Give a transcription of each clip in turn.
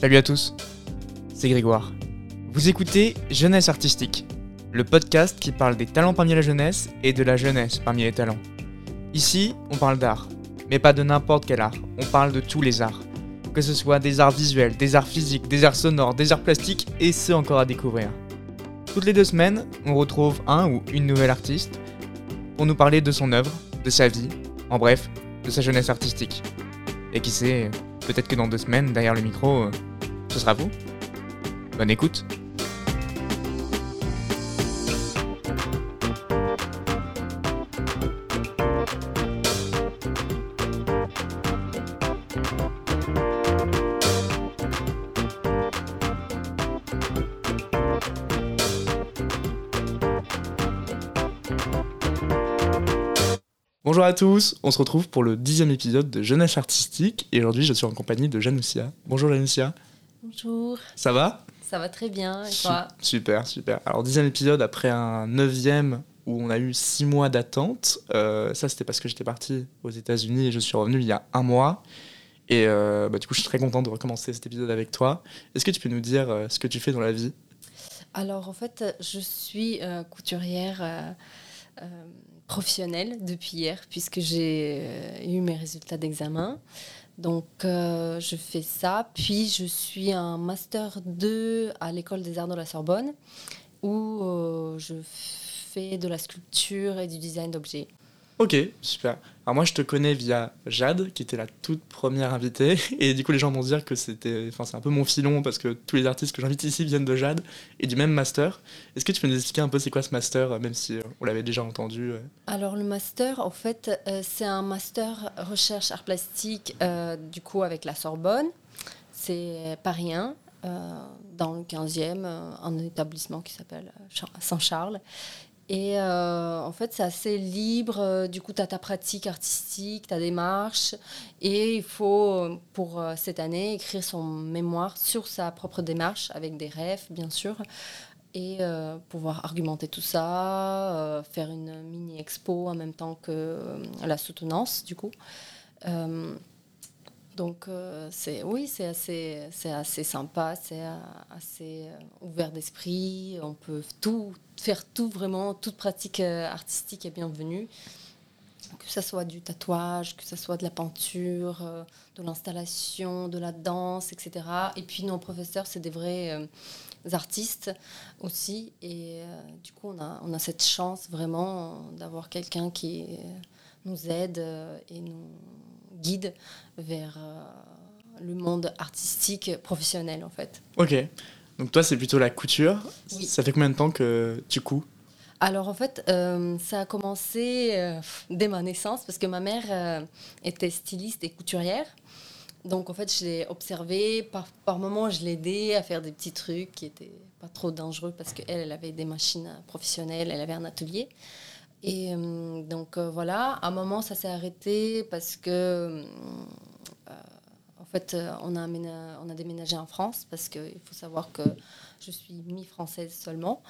Salut à tous, c'est Grégoire. Vous écoutez Jeunesse Artistique, le podcast qui parle des talents parmi la jeunesse et de la jeunesse parmi les talents. Ici, on parle d'art, mais pas de n'importe quel art, on parle de tous les arts. Que ce soit des arts visuels, des arts physiques, des arts sonores, des arts plastiques et ceux encore à découvrir. Toutes les deux semaines, on retrouve un ou une nouvelle artiste pour nous parler de son œuvre, de sa vie, en bref, de sa jeunesse artistique. Et qui sait, peut-être que dans deux semaines, derrière le micro, euh, ce sera vous. Bonne écoute. Bonjour à tous, on se retrouve pour le dixième épisode de Jeunesse Artistique et aujourd'hui je suis en compagnie de Janoussia. Bonjour Janoussia. Bonjour. Ça va? Ça va très bien, et toi? Super, super. Alors dixième épisode après un neuvième où on a eu six mois d'attente. Euh, ça c'était parce que j'étais parti aux États-Unis et je suis revenu il y a un mois. Et euh, bah, du coup je suis très content de recommencer cet épisode avec toi. Est-ce que tu peux nous dire euh, ce que tu fais dans la vie? Alors en fait je suis couturière professionnelle depuis hier puisque j'ai eu mes résultats d'examen. Donc, euh, je fais ça. Puis, je suis un Master 2 à l'École des Arts de la Sorbonne, où euh, je fais de la sculpture et du design d'objets. Ok, super. Alors moi, je te connais via Jade, qui était la toute première invitée. Et du coup, les gens vont dire que c'était, enfin, c'est un peu mon filon parce que tous les artistes que j'invite ici viennent de Jade et du même master. Est-ce que tu peux nous expliquer un peu c'est quoi ce master, même si on l'avait déjà entendu euh Alors le master, en fait, euh, c'est un master recherche art plastique, euh, du coup avec la Sorbonne. C'est Paris 1, dans le 15e, un établissement qui s'appelle Saint-Charles. Et euh, en fait, c'est assez libre. Euh, du coup, tu as ta pratique artistique, ta démarche. Et il faut, pour euh, cette année, écrire son mémoire sur sa propre démarche, avec des rêves, bien sûr. Et pouvoir argumenter tout ça, faire une mini-expo en même temps que la soutenance, du coup. Donc, c'est, oui, c'est assez, assez sympa, c'est assez ouvert d'esprit. On peut tout faire tout vraiment, toute pratique euh, artistique est bienvenue. Que ce soit du tatouage, que ce soit de la peinture, euh, de l'installation, de la danse, etc. Et puis nos professeurs, c'est des vrais euh, artistes aussi. Et du coup, on a, on a cette chance vraiment d'avoir quelqu'un qui nous aide et nous guide vers le monde artistique professionnel en fait. Ok. Donc toi, c'est plutôt la couture. Ça fait combien de temps que tu couds? Alors en fait, euh, ça a commencé euh, dès ma naissance parce que ma mère euh, était styliste et couturière. Donc en fait, je l'ai observée. Par, par moments, je l'aidais à faire des petits trucs qui étaient pas trop dangereux parce qu'elle, elle avait des machines professionnelles, elle avait un atelier. Et donc voilà, à un moment, ça s'est arrêté parce que fait, euh, on a, on a déménagé en France parce qu'il faut savoir que je suis mi-française seulement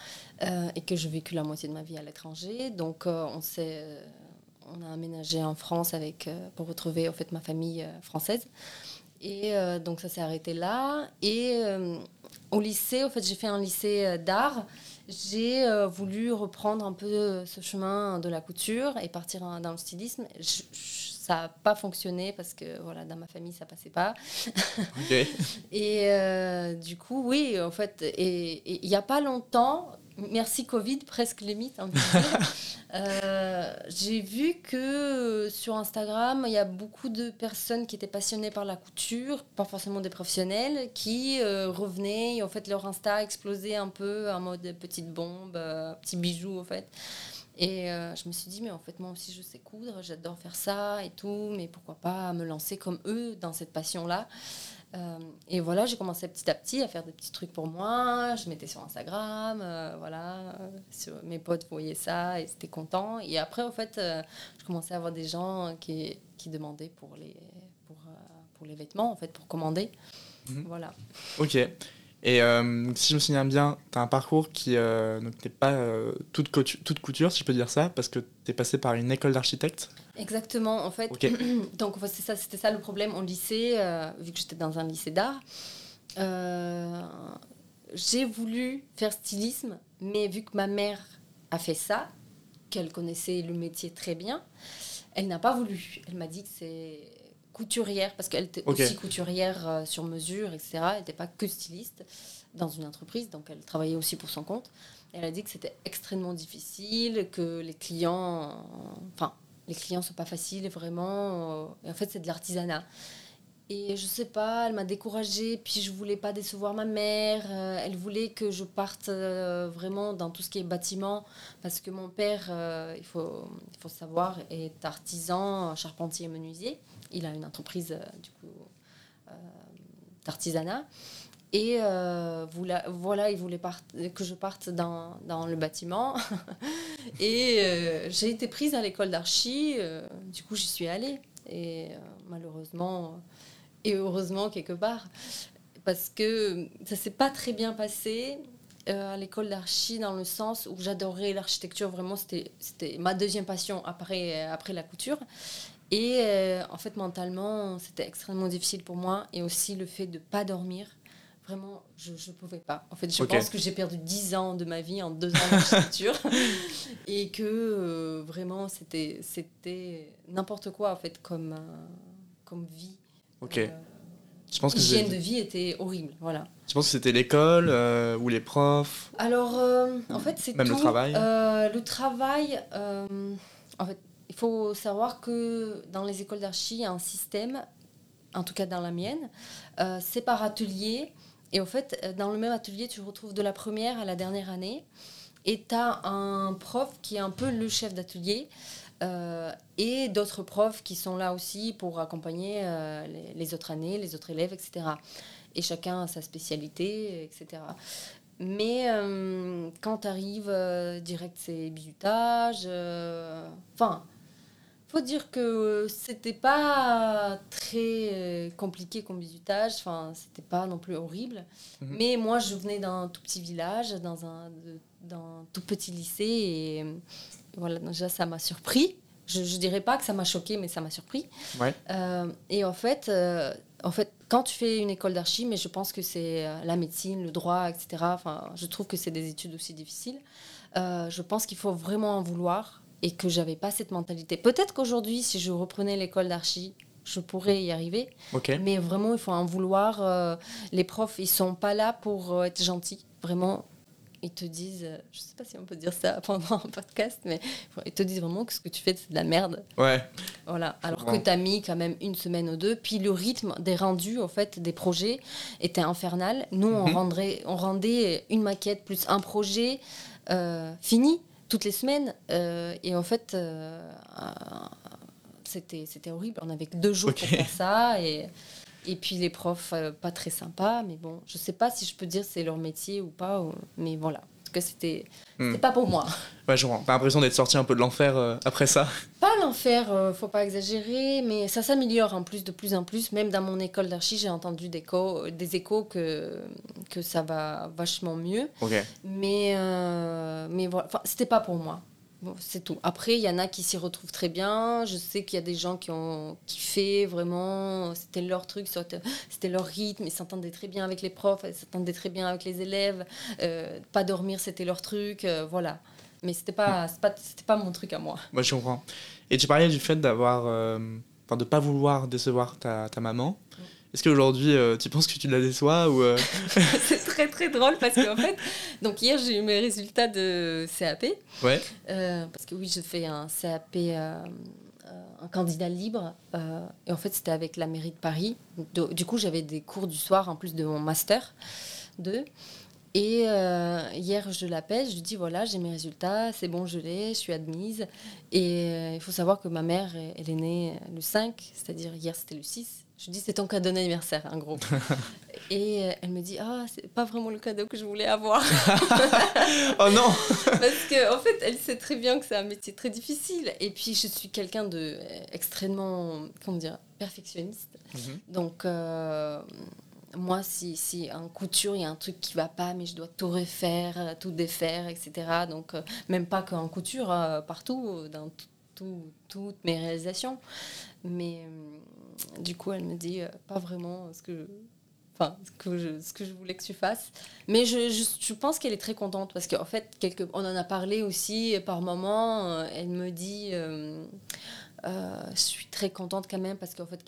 euh, et que j'ai vécu la moitié de ma vie à l'étranger. Donc, euh, on, s'est, on a aménagé en France avec, pour retrouver en fait, ma famille française. Et donc, ça s'est arrêté là. Et au lycée, en fait, j'ai fait un lycée d'art. J'ai voulu reprendre un peu ce chemin de la couture et partir dans le stylisme. Ça n'a pas fonctionné parce que voilà, dans ma famille, ça passait pas. et euh, du coup, oui, en fait, et il n'y a pas longtemps, merci Covid, presque limite, euh, j'ai vu que sur Instagram, il y a beaucoup de personnes qui étaient passionnées par la couture, pas forcément des professionnels, qui euh, revenaient, et en fait, leur Insta explosait un peu en mode petite bombe, petit bijou, en fait. Et euh, je me suis dit, mais en fait, moi aussi, je sais coudre, j'adore faire ça et tout, mais pourquoi pas me lancer comme eux dans cette passion-là euh, Et voilà, j'ai commencé petit à petit à faire des petits trucs pour moi. Je mettais sur Instagram, euh, voilà, mes potes voyaient ça et c'était content. Et après, en fait, je commençais à avoir des gens qui, qui demandaient pour les, pour, pour les vêtements, en fait, pour commander. Mhm. Voilà. Ok. Et euh, si je me souviens bien, tu as un parcours qui euh, n'est pas euh, toute, couture, toute, couture, si je peux dire ça, parce que tu es passé par une école d'architecte. Exactement, en fait. Donc c'est ça, c'était ça le problème au lycée, vu que j'étais dans un lycée d'art. j'ai voulu faire stylisme, mais vu que ma mère a fait ça, qu'elle connaissait le métier très bien, elle n'a pas voulu. Elle m'a dit que c'est couturière, parce qu'elle était aussi couturière euh, sur mesure, etc. Elle n'était pas que styliste dans une entreprise, donc elle travaillait aussi pour son compte. Elle a dit que c'était extrêmement difficile, que les clients, enfin, les clients sont pas faciles, vraiment. euh, et en fait, c'est de l'artisanat. Et je sais pas, elle m'a découragée, puis je voulais pas décevoir ma mère. euh, elle voulait que je parte euh, vraiment dans tout ce qui est bâtiment, parce que mon père, euh, il, faut, il faut savoir, est artisan, charpentier et menuisier. Il a une entreprise, du coup, d'artisanat. Et voilà, il voulait part- que je parte dans, dans le bâtiment. et j'ai été prise à l'école d'archi, du coup j'y suis allée. Et malheureusement, et heureusement quelque part, parce que ça s'est pas très bien passé euh, à l'école d'archi dans le sens où j'adorais l'architecture, vraiment c'était c'était ma deuxième passion après, après la couture. Et euh, en fait, mentalement, c'était extrêmement difficile pour moi. Et aussi le fait de pas dormir. Vraiment, je ne pouvais pas. En fait, je pense que j'ai perdu 10 ans de ma vie en deux ans d'architecture. et que euh, vraiment, c'était c'était n'importe quoi, en fait, comme, euh, comme vie. Ok. Euh, Je pense que L'hygiène de vie était horrible. Voilà. je pense que c'était l'école euh, ou les profs. Alors, euh, en fait, c'est Même le travail. Euh, le travail, euh, en fait, il faut savoir que dans les écoles d'archi, il y a un système, en tout cas dans la mienne, euh, c'est par atelier. Et en fait, euh, dans le même atelier, tu retrouves de la première à la dernière année. Et tu as un prof qui est un peu le chef d'atelier. Euh, et d'autres profs qui sont là aussi pour accompagner euh, les, les autres années, les autres élèves, etc. Et chacun a sa spécialité, etc. Mais euh, quand tu arrives direct, c'est bizutage. Enfin, faut dire que c'était pas très compliqué comme bizutage. Enfin, c'était pas non plus horrible. Mhm. Mais moi, je venais d'un tout petit village, dans un, d'un tout petit lycée. Et voilà, déjà, ça m'a surpris. Je, je dirais pas que ça m'a choqué, mais ça m'a surpris. Ouais. Euh, et en fait, euh, en fait, quand tu fais une école d'archi, mais je pense que c'est euh, la médecine, le droit, etc. Enfin, je trouve que c'est des études aussi difficiles. Euh, je pense qu'il faut vraiment en vouloir et que j'avais pas cette mentalité. Peut-être qu'aujourd'hui, si je reprenais l'école d'archi, je pourrais y arriver. Mais vraiment, il faut en vouloir. les profs, ils sont pas là pour être gentils. Vraiment, ils te disent, euh, je sais pas si on peut dire ça pendant un podcast, mais ils te disent vraiment que ce que tu fais, c'est de la merde. Ouais. Voilà, alors que tu as mis quand même une semaine ou deux. Puis le rythme des rendus, en fait, des projets était infernal. Nous, on, Mhm. rendrait, on rendait une maquette plus un projet euh, fini toutes les semaines. euh, et en fait, euh, c'était horrible. On avait que deux jours pour faire ça. Et, et puis les profs, euh, pas très sympas. Mais bon, je sais pas si je peux dire c'est leur métier ou pas. ou- Mais voilà. En tout cas, c'était c'était pas pour moi. Ouais, je. T'as l'impression d'être sorti un peu de l'enfer euh, après ça. Pas l'enfer, euh, faut pas exagérer, mais ça s'améliore en plus de plus en plus. Même dans mon école d'archi, j'ai entendu des échos, des échos que, que ça va vachement mieux. Ok. Mais, euh, mais voilà, Enfin, c'était pas pour moi. Bon, c'est tout. Après, il y en a qui s'y retrouvent très bien. Je sais qu'il y a des gens qui ont kiffé vraiment. C'était leur truc, c'était leur rythme. Ils s'entendaient très bien avec les profs, ils s'entendaient très bien avec les élèves. Euh, pas dormir, c'était leur truc. euh, voilà. Mais c'était pas, c'est pas, pas mon truc à moi. Moi, je comprends. Et tu parlais du fait d'avoir. euh, de pas vouloir décevoir ta, ta maman. Est-ce qu'aujourd'hui, euh, tu penses que tu la déçois ou euh, c'est très très drôle parce qu'en fait, donc hier j'ai eu mes résultats de CAP. Ouais. Euh, parce que oui, je fais un CAP, un candidat libre. et en fait, c'était avec la mairie de Paris. Du coup, j'avais des cours du soir en plus de mon master 2. Et hier, je l'appelle, je lui dis voilà, j'ai mes résultats, c'est bon, je l'ai, je suis admise. Et il faut savoir que ma mère, elle est née le 5, c'est-à-dire hier, c'était le 6. Je lui dis c'est ton cadeau d'anniversaire, en gros. Et euh, elle me dit ah, c'est pas vraiment le cadeau que je voulais avoir. Oh non Parce qu'en en fait, elle sait très bien que c'est un métier très difficile. Et puis, je suis quelqu'un de euh, extrêmement, comment dire, perfectionniste. Mhm. Donc, euh, moi, si, si en couture, il y a un truc qui va pas, mais je dois tout refaire, tout défaire, etc. Donc, euh, même pas qu'en couture, euh, partout, dans tout- tout- toutes mes réalisations. Mais du coup, elle me dit euh, pas vraiment ce que. enfin, ce que, je, ce que je voulais que tu fasses. Mais je, je, pense qu'elle est très contente parce qu'en fait, quelque, on en a parlé aussi par moment. Elle me dit. Euh, je suis très contente quand même parce qu'en fait,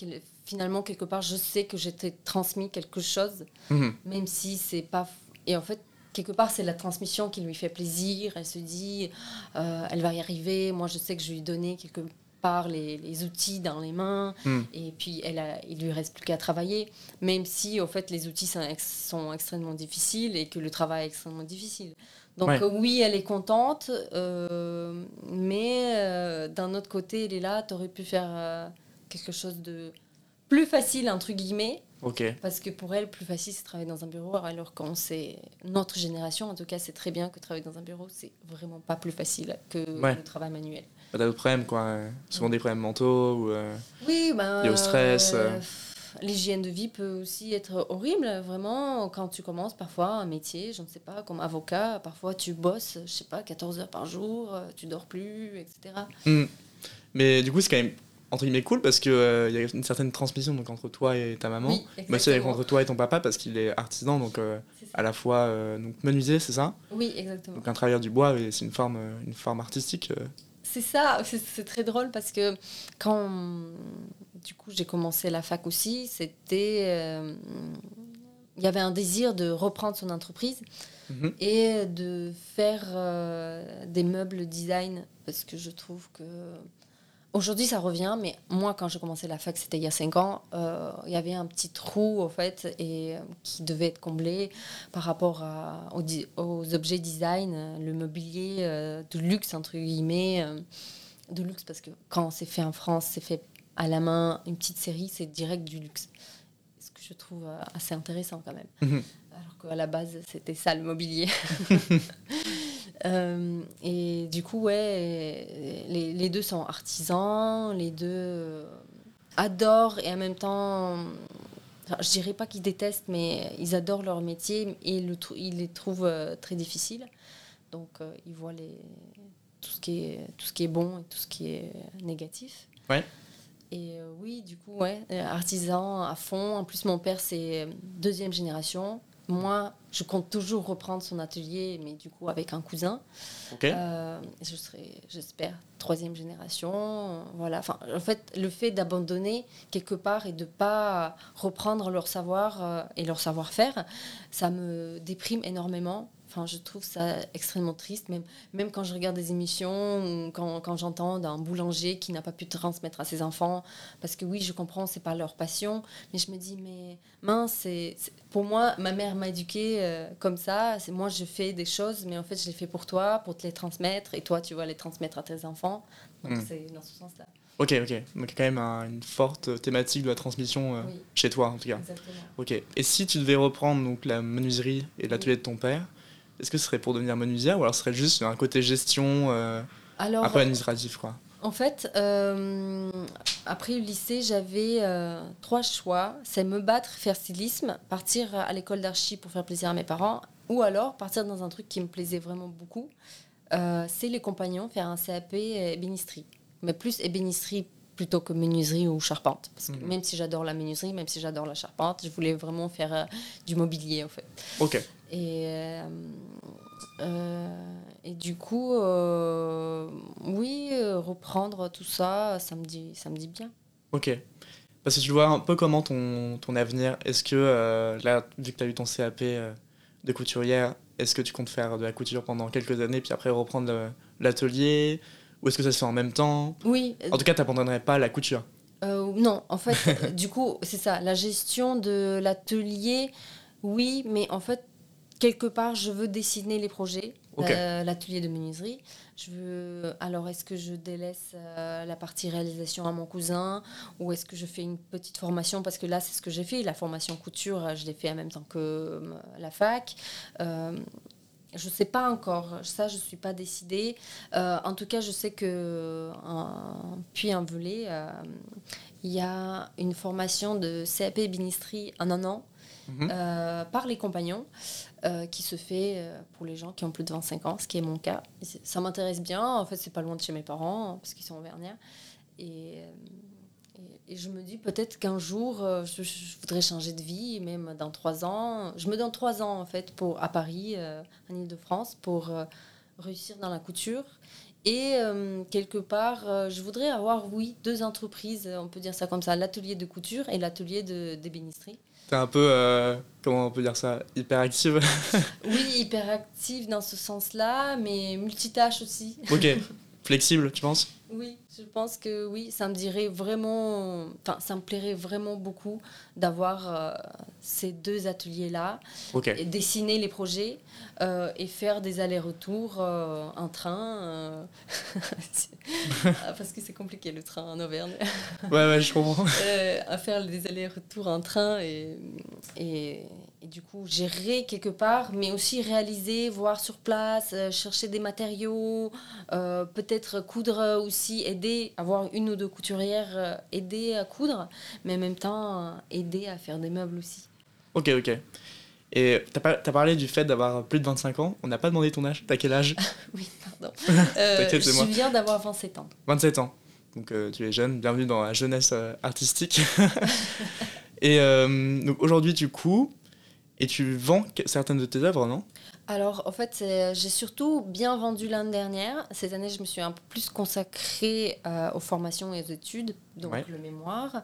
finalement, quelque part, je sais que j'ai transmis quelque chose, mhm. même si c'est pas. Et en fait, quelque part, c'est la transmission qui lui fait plaisir. Elle se dit, euh, elle va y arriver. Moi, je sais que je lui ai donné quelque part les, outils dans les mains. Mhm. Et puis, elle a, il lui reste plus qu'à travailler, même si, en fait, les outils sont, sont, extrêmement difficiles et que le travail est extrêmement difficile. Donc oui, elle est contente, euh, mais euh, d'un autre côté, elle est là, tu aurais pu faire euh, quelque chose de plus facile, entre guillemets. Parce que pour elle, plus facile, c'est travailler dans un bureau, alors quand c'est notre génération, en tout cas, c'est très bien que travailler dans un bureau, c'est vraiment pas plus facile que le travail manuel. T'as d'autres problèmes, quoi. Souvent des problèmes mentaux ou oui, ben, au stress l'hygiène de vie peut aussi être horrible, vraiment, quand tu commences parfois un métier, je ne sais pas, comme avocat, parfois tu bosses, je sais pas, 14 heures par jour, euh, tu dors plus, etc. Hmm. Mais du coup, c'est quand même entre guillemets cool parce qu'il euh, il y a une certaine transmission donc, entre toi et ta maman, mais aussi entre toi et ton papa parce qu'il est artisan, donc euh, à la fois donc menuisier, c'est ça? Oui, exactement. Donc un travailleur du bois, c'est une forme, une forme artistique. C'est ça, c'est très drôle parce que quand du coup j'ai commencé la fac aussi, c'était euh, il y avait un désir de reprendre son entreprise mhm. et de faire euh, des meubles design parce que je trouve que Aujourd'hui, ça revient, mais moi, quand j'ai commencé la fac, c'était il y a 5 ans, euh, il y avait un petit trou, en fait, et, euh, qui devait être comblé par rapport à, aux, objets design, le mobilier euh, de luxe, entre guillemets. de luxe, parce que quand c'est fait en France, c'est fait à la main, une petite série, c'est direct du luxe. Ce que je trouve assez intéressant quand même. Mhm. Alors qu'à la base, c'était ça le mobilier. Euh, et du coup, ouais, les, les, deux sont artisans, les deux euh, adorent et en même temps, je dirais pas qu'ils détestent, mais ils adorent leur métier et le, ils les trouvent euh, très difficiles. Donc, ils voient les, tout, ce qui est, tout ce qui est bon et tout ce qui est négatif. Ouais. Et oui, du coup, ouais, artisan à fond. En plus, mon père, c'est deuxième génération moi, je compte toujours reprendre son atelier, mais du coup avec un cousin. Euh, je serai, j'espère, troisième génération. Voilà. Enfin, en fait, le fait d'abandonner quelque part et de pas reprendre leur savoir euh, et leur savoir-faire, ça me déprime énormément Enfin, je trouve ça extrêmement triste, même, même quand je regarde des émissions, quand, quand j'entends d'un boulanger qui n'a pas pu transmettre à ses enfants, parce que oui, je comprends, c'est pas leur passion, mais je me dis, mais mince, c'est, pour moi, ma mère m'a éduquée euh, comme ça, c'est moi, je fais des choses, mais en fait, je les fais pour toi, pour te les transmettre, et toi, tu vas les transmettre à tes enfants. Donc, hmm. c'est dans ce sens-là. Ok, ok. Donc, quand même une forte thématique de la transmission euh, chez toi, en tout cas. Exactement. Ok. Et si tu devais reprendre donc, la menuiserie et l'atelier de ton père, est-ce que ce serait pour devenir menuisière ou alors ce serait juste un côté gestion, euh, un peu administratif quoi? En fait, euh, après le lycée, j'avais euh, trois choix. C'est me battre, faire stylisme, partir à l'école d'archi pour faire plaisir à mes parents, ou alors partir dans un truc qui me plaisait vraiment beaucoup. c'est les compagnons, faire un CAP ébénisterie. Mais plus ébénisterie plutôt que menuiserie ou charpente. Parce que mhm. même si j'adore la menuiserie, même si j'adore la charpente, je voulais vraiment faire du mobilier en fait. Ok. Et, euh, euh, et du coup, euh, oui, reprendre tout ça, ça me dit, ça me dit bien. Ok. Parce que tu vois un peu comment ton, ton avenir. Est-ce que, là, vu que tu as eu ton CAP de couturière, est-ce que tu comptes faire de la couture pendant quelques années, puis après reprendre l'atelier? Ou est-ce que ça se fait en même temps? Oui. En tout cas, tu n'abandonnerais pas la couture? Non, en fait, du coup, c'est ça. La gestion de l'atelier, oui, mais en fait, quelque part, je veux dessiner les projets, euh, l'atelier de menuiserie. Je veux, alors, est-ce que je délaisse euh, la partie réalisation à mon cousin ou est-ce que je fais une petite formation? Parce que là, c'est ce que j'ai fait. La formation couture, je l'ai fait en même temps que euh, la fac. je ne sais pas encore, ça je ne suis pas décidée. en tout cas, je sais que puis un volet, il y a une formation de CAP ébénisterie en un an Mhm. Euh, par les compagnons, euh, qui se fait euh, pour les gens qui ont plus de 25 ans, ce qui est mon cas. ça m'intéresse bien. En fait, c'est pas loin de chez mes parents, parce qu'ils sont auvergnats. Et, et je me dis peut-être qu'un jour, je, voudrais changer de vie, même dans trois ans. Je me donne trois ans, en fait, pour, à Paris, en Ile-de-France, pour réussir dans la couture. Et quelque part, je voudrais avoir, oui, deux entreprises, on peut dire ça comme ça, l'atelier de couture et l'atelier d'ébénisterie. T'es un peu, euh, comment on peut dire ça, hyper active. Oui, hyper active dans ce sens-là, mais multitâche aussi. ok, flexible, tu penses? Oui, je pense que oui, ça me dirait vraiment, enfin, ça me plairait vraiment beaucoup d'avoir euh, ces deux ateliers-là, dessiner les projets euh, et faire des allers-retours euh, en train, parce que c'est compliqué le train en Auvergne, Ouais, ouais, je comprends. À faire des allers-retours en train et, et, et du coup gérer quelque part, mais aussi réaliser, voir sur place, euh, chercher des matériaux, euh, peut-être coudre aussi, aider, avoir une ou deux couturières, euh, aider à coudre, mais en même temps euh, aider à faire des meubles aussi. Ok, ok. Et pas- t'as parlé du fait d'avoir plus de 25 ans. On n'a pas demandé ton âge. T'as quel âge? Oui, pardon. Je viens d'avoir 27 ans. 27 ans. Donc tu es jeune, bienvenue dans la jeunesse artistique. et donc aujourd'hui tu couds et tu vends certaines de tes œuvres, non? Alors, en fait, j'ai surtout bien vendu l'année dernière. Cette année, je me suis un peu plus consacrée euh, aux formations et aux études, donc Ouais. le mémoire,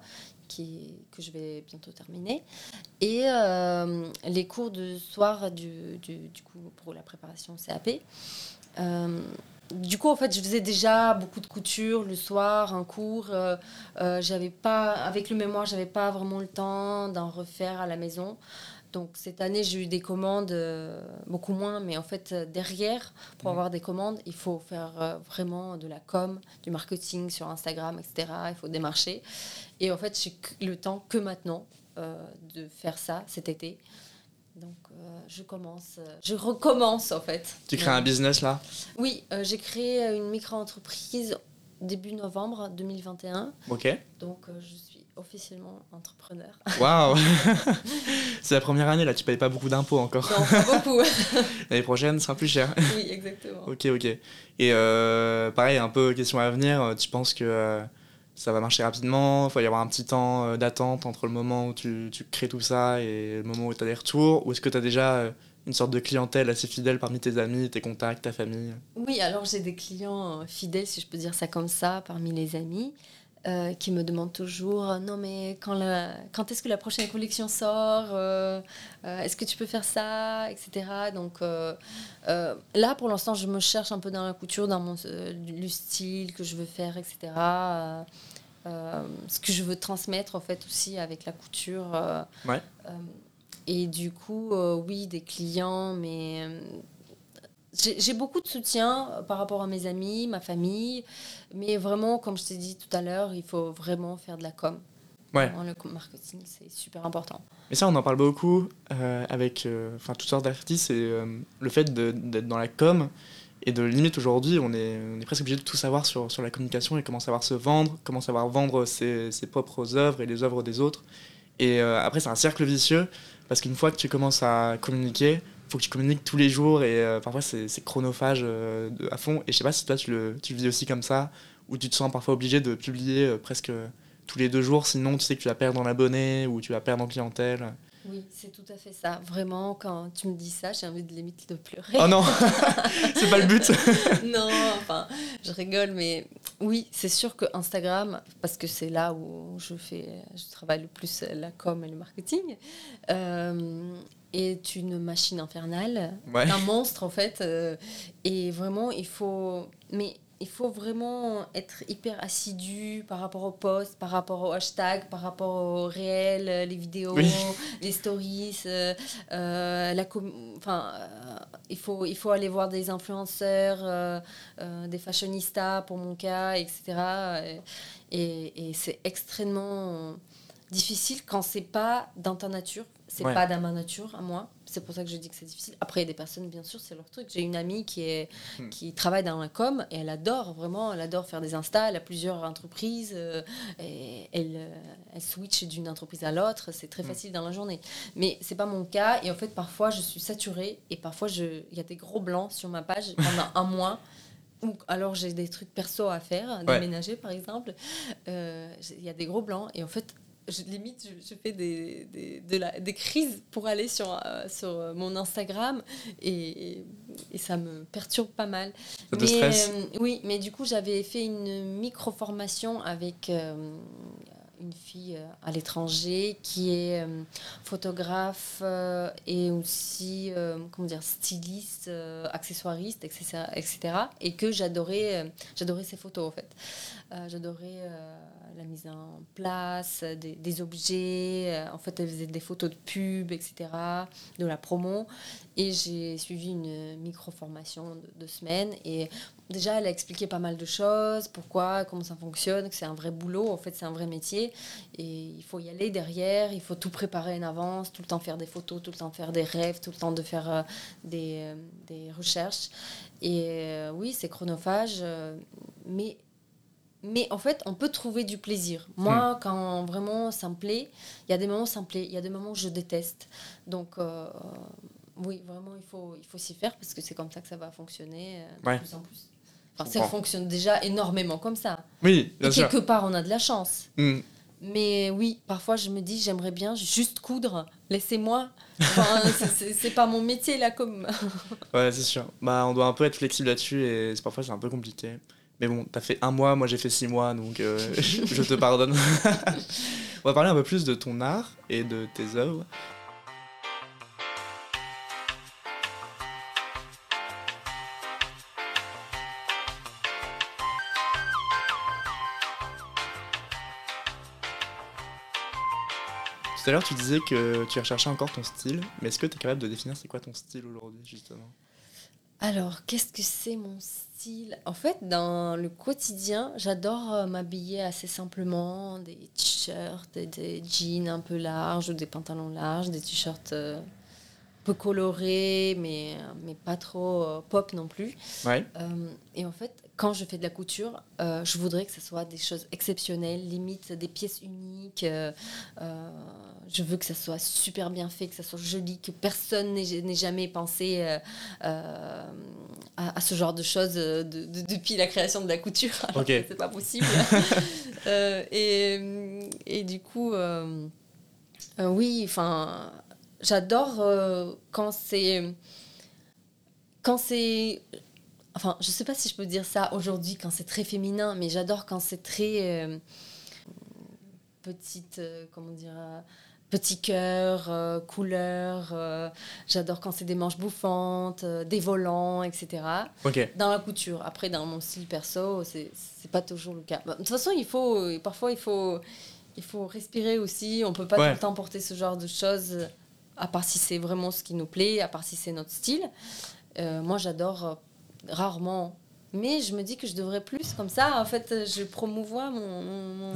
qui, que je vais bientôt terminer, et euh, les cours de soir du, du, du coup, pour la préparation CAP. Euh, du coup, en fait, je faisais déjà beaucoup de couture le soir, un cours. euh, euh, j'avais pas, avec le mémoire, j'avais pas vraiment le temps d'en refaire à la maison. Donc cette année, j'ai eu des commandes, euh, beaucoup moins, mais en fait, euh, derrière, pour Mhm. avoir des commandes, il faut faire euh, vraiment de la com, du marketing sur Instagram, etc. Il faut démarcher. Et en fait, j'ai le temps que maintenant de faire ça cet été. Donc je commence, je recommence en fait. Tu crées un business là? Oui, j'ai créé une micro-entreprise début novembre 2021. Ok. Donc je suis officiellement entrepreneur. Waouh C'est la première année là, tu payes pas beaucoup d'impôts encore. Non, pas beaucoup. L'année prochaine, ce sera plus cher. oui, exactement. Ok, ok. Et euh, pareil, un peu question à venir, euh, tu penses que euh, ça va marcher rapidement? Il faut y avoir un petit temps d'attente entre le moment où tu, tu crées tout ça et le moment où tu as des retours? Ou est-ce que tu as déjà une sorte de clientèle assez fidèle parmi tes amis, tes contacts, ta famille? Oui, alors j'ai des clients fidèles, si je peux dire ça comme ça, parmi les amis, euh, qui me demandent toujours Non, mais quand, la- quand est-ce que la prochaine collection sort Euh, euh, Est-ce que tu peux faire ça etc. Donc là, pour l'instant, je me cherche un peu dans la couture, dans mon, le style que je veux faire, etc. Ce que je veux transmettre, en fait, aussi avec la couture. Ouais. et du coup, oui, des clients, mais j'ai beaucoup de soutien euh, par rapport à mes amis, ma famille, mais vraiment, comme je t'ai dit tout à l'heure, il faut vraiment faire de la com. Ouais. Vraiment, le marketing, c'est super important. Mais ça, on en parle beaucoup euh, avec euh, toutes sortes d'artistes, c'est euh, le fait d'être dans la com et de limite aujourd'hui, on est, on est presque obligé de tout savoir sur, sur la communication et comment savoir se vendre, comment savoir vendre ses, ses propres œuvres et les œuvres des autres. Et après, c'est un cercle vicieux parce qu'une fois que tu commences à communiquer, faut que tu communiques tous les jours et euh, parfois c'est chronophage euh, à fond. Et je sais pas si toi tu le, tu le vis aussi comme ça, ou tu te sens parfois obligé de publier euh, presque tous les deux jours, sinon tu sais que tu vas perdre en abonnés ou tu vas perdre en clientèle. Oui, c'est tout à fait ça. Vraiment, quand tu me dis ça, j'ai envie de limite de pleurer. Oh non, c'est pas le but. non, enfin, je rigole, mais oui, c'est sûr que Instagram, parce que c'est là où je fais, je travaille le plus la com et le marketing, euh, est une machine infernale, Ouais. un monstre en fait, euh, et vraiment il faut, mais il faut vraiment être hyper assidu par rapport aux posts, par rapport aux hashtags, par rapport aux réels, euh, les vidéos, Oui. les stories, euh, euh, la com- enfin, euh, il faut il faut aller voir des influenceurs, des fashionistas pour mon cas, etc. Et, et c'est extrêmement difficile quand c'est pas dans ta nature, c'est Ouais. pas dans ma nature à moi. C'est pour ça que je dis que c'est difficile. Après, il y a des personnes, bien sûr, c'est leur truc. J'ai une amie qui, est, Hmm. qui travaille dans la com et elle adore vraiment, elle adore faire des Insta, elle a plusieurs entreprises euh, et elle, euh, elle switch d'une entreprise à l'autre, c'est très Hmm. facile dans la journée. Mais c'est pas mon cas et en fait, parfois, je suis saturée et parfois, je- il y a des gros blancs sur ma page pendant un mois. ou alors j'ai des trucs perso à faire, déménager par exemple, euh, il y a des gros blancs et en fait, je, limite, je, fais des, des, de la, des crises pour aller sur, euh, sur mon Instagram et, et, ça me perturbe pas mal. Ça te stresse? Oui, mais du coup, j'avais fait une micro-formation avec une fille euh, à l'étranger qui est euh, photographe euh, et aussi comment dire styliste, accessoiriste, etc., etc. Et que j'adorais, j'adorais ses photos en fait. J'adorais la mise en place des, objets. en fait, elle faisait des photos de pub, etc., de la promo. Et j'ai suivi une micro-formation de deux semaines. Et déjà, elle a expliqué pas mal de choses, pourquoi, comment ça fonctionne, que c'est un vrai boulot, en fait, c'est un vrai métier. Et il faut y aller derrière, il faut tout préparer en avance, tout le temps faire des photos, tout le temps faire des rêves, tout le temps de faire euh, des, euh, des, recherches. Et euh, oui, c'est chronophage, mais, mais en fait, on peut trouver du plaisir. Moi, hmm. quand vraiment ça me plaît, il y a des moments où ça me plaît, il y a des moments où je déteste. Donc oui, vraiment, il faut, il faut s'y faire parce que c'est comme ça que ça va fonctionner de plus en plus ça fonctionne déjà énormément comme ça. Oui, bien Et quelque part, on a de la chance. Hmm. Mais oui, parfois, je me dis, j'aimerais bien juste coudre. Laissez-moi. Enfin, c'est pas mon métier, là, comme. ouais, c'est sûr. Bah, on doit un peu être flexible là-dessus et parfois, c'est un peu compliqué. Mais bon, t'as fait un mois, moi j'ai fait six mois, donc euh, je te pardonne. on va parler un peu plus de ton art et de tes œuvres. Tout à l'heure, tu disais que tu recherchais encore ton style, mais est-ce que tu es capable de définir c'est quoi ton style aujourd'hui, justement? Alors, qu'est-ce que c'est mon style? En fait, dans le quotidien, j'adore euh, m'habiller assez simplement, des t-shirts, des jeans un peu larges ou des pantalons larges, des t-shirts euh, peu colorés, mais, mais pas trop euh, pop non plus. Ouais. et en fait, quand je fais de la couture, euh, je voudrais que ce soit des choses exceptionnelles, limite des pièces uniques. Euh, euh, je veux que ça soit super bien fait, que ça soit joli, que personne n'ait jamais pensé à, ce genre de choses depuis la création de la couture. Ok. C'est pas possible. et, et, du coup, oui, enfin, j'adore quand c'est quand c'est Enfin, je sais pas si je peux dire ça aujourd'hui quand c'est très féminin, mais j'adore quand c'est très euh, petite, euh, comment dire, euh, petit cœur, couleur. j'adore quand c'est des manches bouffantes, des volants, etc. Dans la couture. Après, dans mon style perso, c'est c'est pas toujours le cas. de toute façon, il faut parfois il faut il faut respirer aussi. On peut pas tout le temps porter ce genre de choses, à part si c'est vraiment ce qui nous plaît, à part si c'est notre style. moi, j'adore rarement. Mais je me dis que je devrais plus, comme ça, en fait, je promouvois mon, mon,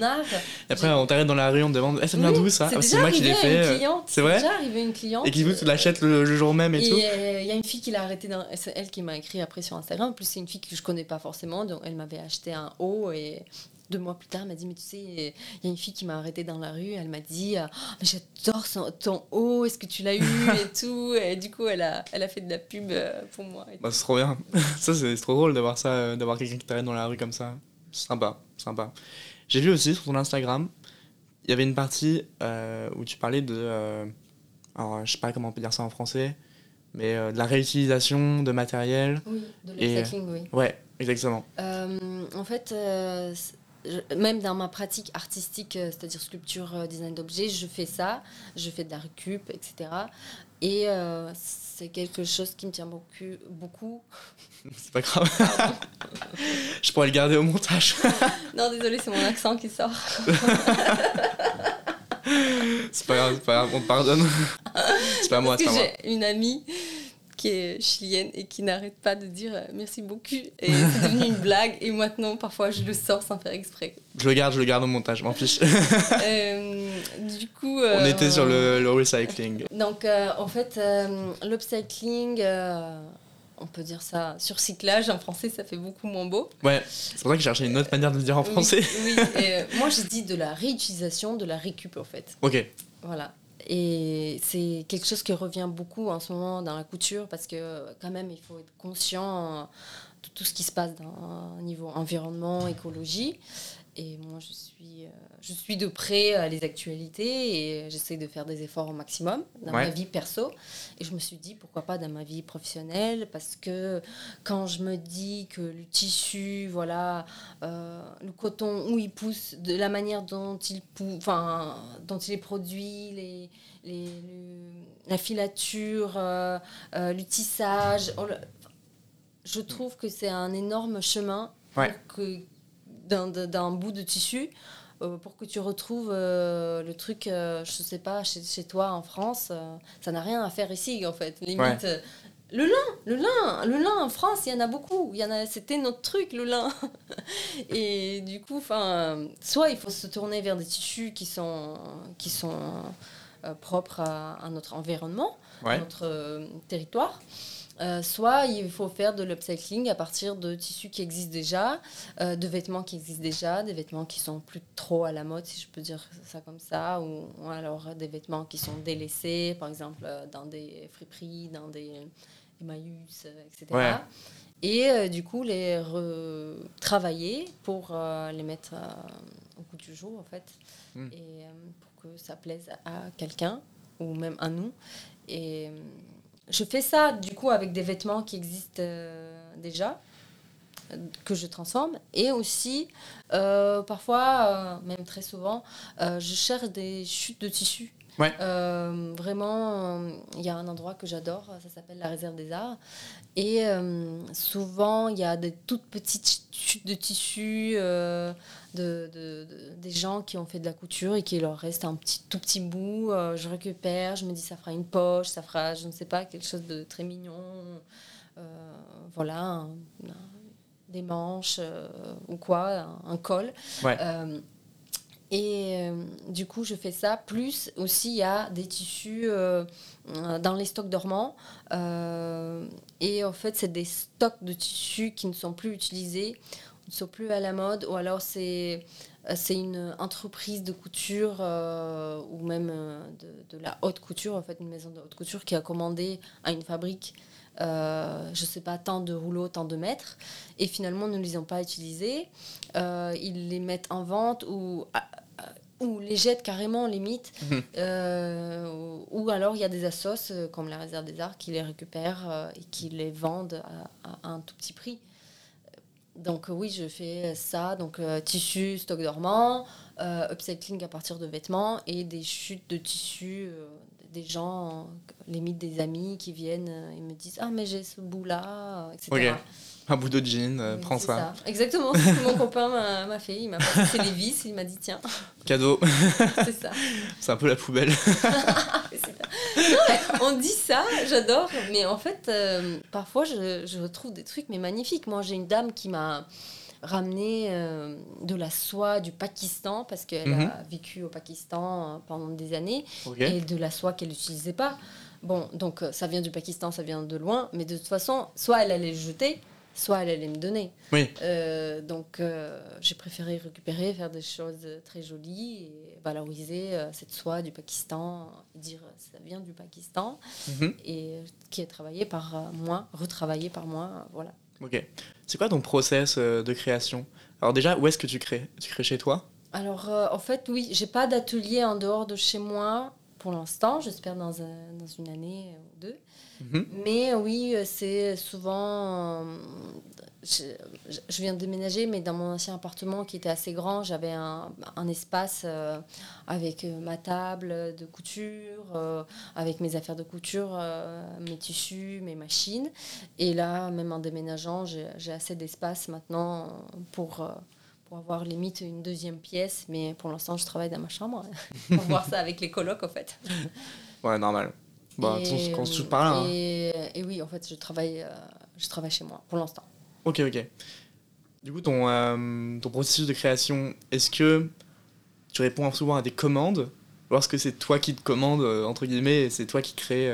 art. Et après, on t'arrête dans la rue, on te demande eh, ça vient d'où ça C'est moi qui l'ai fait. C'est vrai déjà arrivé une cliente. Et qui que tu l'achètes le, jour même et, tout Il y a une fille qui l'a arrêté, c'est elle qui m'a écrit après sur Instagram. En plus, c'est une fille que je connais pas forcément, donc elle m'avait acheté un haut et deux mois plus tard, elle m'a dit, mais tu sais, il y a une fille qui m'a arrêtée dans la rue, elle m'a dit, oh, mais j'adore ton haut, est-ce que tu l'as eu et tout? Et du coup, elle a, elle a fait de la pub euh, pour moi. Bah, c'est trop bien. ça, c'est trop drôle d'avoir ça, euh, d'avoir quelqu'un qui t'arrête dans la rue comme ça. Sympa, sympa. J'ai vu aussi sur ton Instagram, il y avait une partie euh, où tu parlais de, alors je sais pas comment on peut dire ça en français, mais de la réutilisation de matériel. Oui, de l'upcycling, oui. Ouais, exactement. en fait, même dans ma pratique artistique, euh, c'est-à-dire sculpture, euh, design d'objets, je fais ça, je fais de la récup, etc. Et euh, c'est quelque chose qui me tient beaucoup. beaucoup. C'est pas grave. je pourrais le garder au montage. non, désolé, c'est mon accent qui sort. c'est pas grave, c'est pas grave, on te pardonne. c'est pas moi, c'est pas moi. J'ai une amie qui est chilienne et qui n'arrête pas de dire euh, merci beaucoup. Et c'est devenu une blague et maintenant parfois je le sors sans faire exprès. Je le garde, je le garde au montage, m'en fiche. Euh, du coup. On était sur le, le recycling. Donc en fait, l'upcycling on peut dire ça, surcyclage, en français ça fait beaucoup moins beau. Ouais, c'est pour ça que j'ai cherché une autre manière de le dire en français. Oui, moi je dis de la réutilisation, de la récup en fait. Ok. Voilà. Et c'est quelque chose qui revient beaucoup en ce moment dans la couture parce que quand même il faut être conscient tout ce qui se passe dans niveau environnement, écologie. Et moi, je suis, euh, je suis de près à les actualités et j'essaie de faire des efforts au maximum dans ma vie perso. Et je me suis dit, pourquoi pas dans ma vie professionnelle? Parce que quand je me dis que le tissu, voilà, euh, le coton, où il pousse, de la manière dont il, enfin, dont il est produit, les, les, la filature, euh, le tissage, je trouve que c'est un énorme chemin que d'un bout de tissu euh, pour que tu retrouves euh, le truc, euh, je sais pas, chez, chez, toi en France, ça n'a rien à faire ici en fait. Limite, le lin, le lin, le lin en France, il y en a beaucoup. Il y en a, c'était notre truc, le lin. Et du coup, enfin, soit il faut se tourner vers des tissus qui sont, qui sont propres à, à, notre environnement, à notre territoire. Euh, soit il faut faire de l'upcycling à partir de tissus qui existent déjà, euh, de vêtements qui existent déjà, des vêtements qui sont plus trop à la mode, si je peux dire ça comme ça, ou, alors des vêtements qui sont délaissés, par exemple euh, dans des friperies, dans des Emmaüs, etc. Et du coup, les retravailler pour les mettre au goût du jour, en fait, hmm. et pour que ça plaise à quelqu'un, ou même à nous. Et je fais ça du coup avec des vêtements qui existent euh, déjà que je transforme. Et aussi euh, parfois euh, même très souvent je cherche des chutes de tissu vraiment il y a un endroit que j'adore ça s'appelle la réserve des arts et souvent il y a des toutes petites chutes de tissu de, des gens qui ont fait de la couture et qui leur reste un petit, tout petit bout. Euh, je récupère, je me dis ça fera une poche, ça fera, je ne sais pas, quelque chose de très mignon. Euh, voilà, des manches euh, ou quoi, un, col. et du coup, je fais ça. Plus aussi, il y a des tissus dans les stocks dormants. et en fait, c'est des stocks de tissus qui ne sont plus utilisés ne sont plus à la mode, ou alors c'est euh, c'est une entreprise de couture euh, ou même euh, de, la haute couture, en fait, une maison de haute couture qui a commandé à une fabrique, je ne sais pas, tant de rouleaux, tant de mètres, et finalement ne les ont pas utilisés. ils les mettent en vente ou, ou les jettent carrément, limite. Mhm. ou, alors il y a des assos comme la Réserve des Arts qui les récupèrent et qui les vendent à un tout petit prix. Donc oui, je fais ça, donc euh, tissu, stock dormant, euh, upcycling à partir de vêtements et des chutes de tissu, euh, des gens, limite des amis qui viennent et me disent ah mais j'ai ce bout là, etc un bout de jean, euh, prends ça. Exactement, ce que mon copain m'a fait. Il m'a passé les vis, il m'a dit tiens. Cadeau. c'est ça. C'est un peu la poubelle. on dit ça, j'adore, mais en fait, euh, parfois je, je, retrouve des trucs mais magnifiques. Moi, j'ai une dame qui m'a ramené euh, de la soie du Pakistan parce qu'elle mhm. a vécu au Pakistan pendant des années et de la soie qu'elle n'utilisait pas. Bon, donc ça vient du Pakistan, ça vient de loin, mais de toute façon, soit elle allait le jeter, soit elle allait me donner. Oui. Euh, donc euh, j'ai préféré récupérer, faire des choses très jolies et valoriser euh, cette soie du Pakistan, dire ça vient du Pakistan mhm. et qui est travaillé par moi, retravaillé par moi, voilà. Ok. C'est quoi ton process de création? Alors déjà, où est-ce que tu crées? Tu crées chez toi? Alors en fait, oui, j'ai pas d'atelier en dehors de chez moi pour l'instant. J'espère dans, dans une année ou deux. Mhm. Mais oui, c'est souvent. Je, viens de déménager, mais dans mon ancien appartement qui était assez grand, j'avais un, un, espace euh, avec euh, ma table de couture, euh, avec mes affaires de couture, mes tissus, mes machines. Et là, même en déménageant, j'ai assez d'espace maintenant pour pour avoir limite une deuxième pièce, mais pour l'instant, je travaille dans ma chambre pour voir ça avec les colocs, en fait. Ouais, normal. Bah, et, on, se par là. Hein. Et, oui, en fait, je travaille, euh, je travaille chez moi pour l'instant. Ok, ok. Du coup, ton, euh, ton processus de création, est-ce que tu réponds souvent à des commandes ou est-ce que c'est toi qui te commandes, euh, entre guillemets, et c'est toi qui crée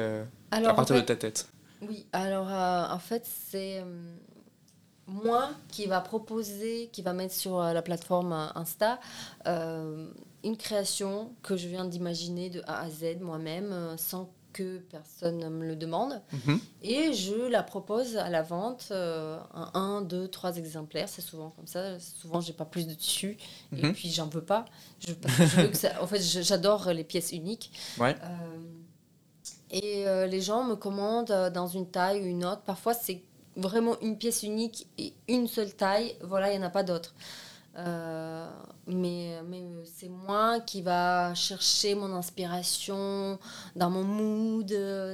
à partir de ta tête? Oui, alors en fait, c'est moi qui va proposer, qui va mettre sur la plateforme Insta une création que je viens d'imaginer de A à Z moi-même, sans que personne ne me le demande. Mhm. Et je la propose à la vente euh, un, un, deux, trois exemplaires. C'est souvent comme ça. Souvent, j'ai pas plus de tissu. Et Mhm. puis, j'en veux pas. Je, parce que je veux que ça- en fait, j'adore les pièces uniques. Ouais. Euh, et euh, les gens me commandent euh, dans une taille ou une autre. Parfois, c'est vraiment une pièce unique et une seule taille. Voilà, il n'y en a pas d'autre. Euh, mais mais c'est moi qui va chercher mon inspiration dans mon mood,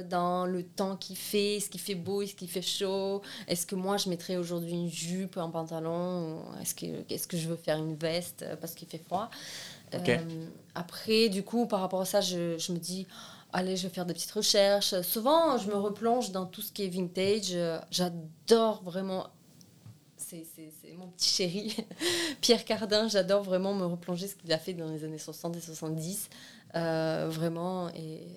dans le temps qu'il fait, ce qui fait beau, est-ce qu'il fait chaud. Est-ce que moi je mettrais aujourd'hui une jupe, un pantalon Est-ce que, est que je veux faire une veste parce qu'il fait froid? Euh, Après, du coup, par rapport à ça, je, je me dis, allez, je vais faire des petites recherches. Souvent, je me replonge dans tout ce qui est vintage. J'adore vraiment. C'est mon petit chéri, Pierre Cardin. J'adore vraiment me replonger ce qu'il a fait dans les années 60 et 70. Euh, vraiment. Et,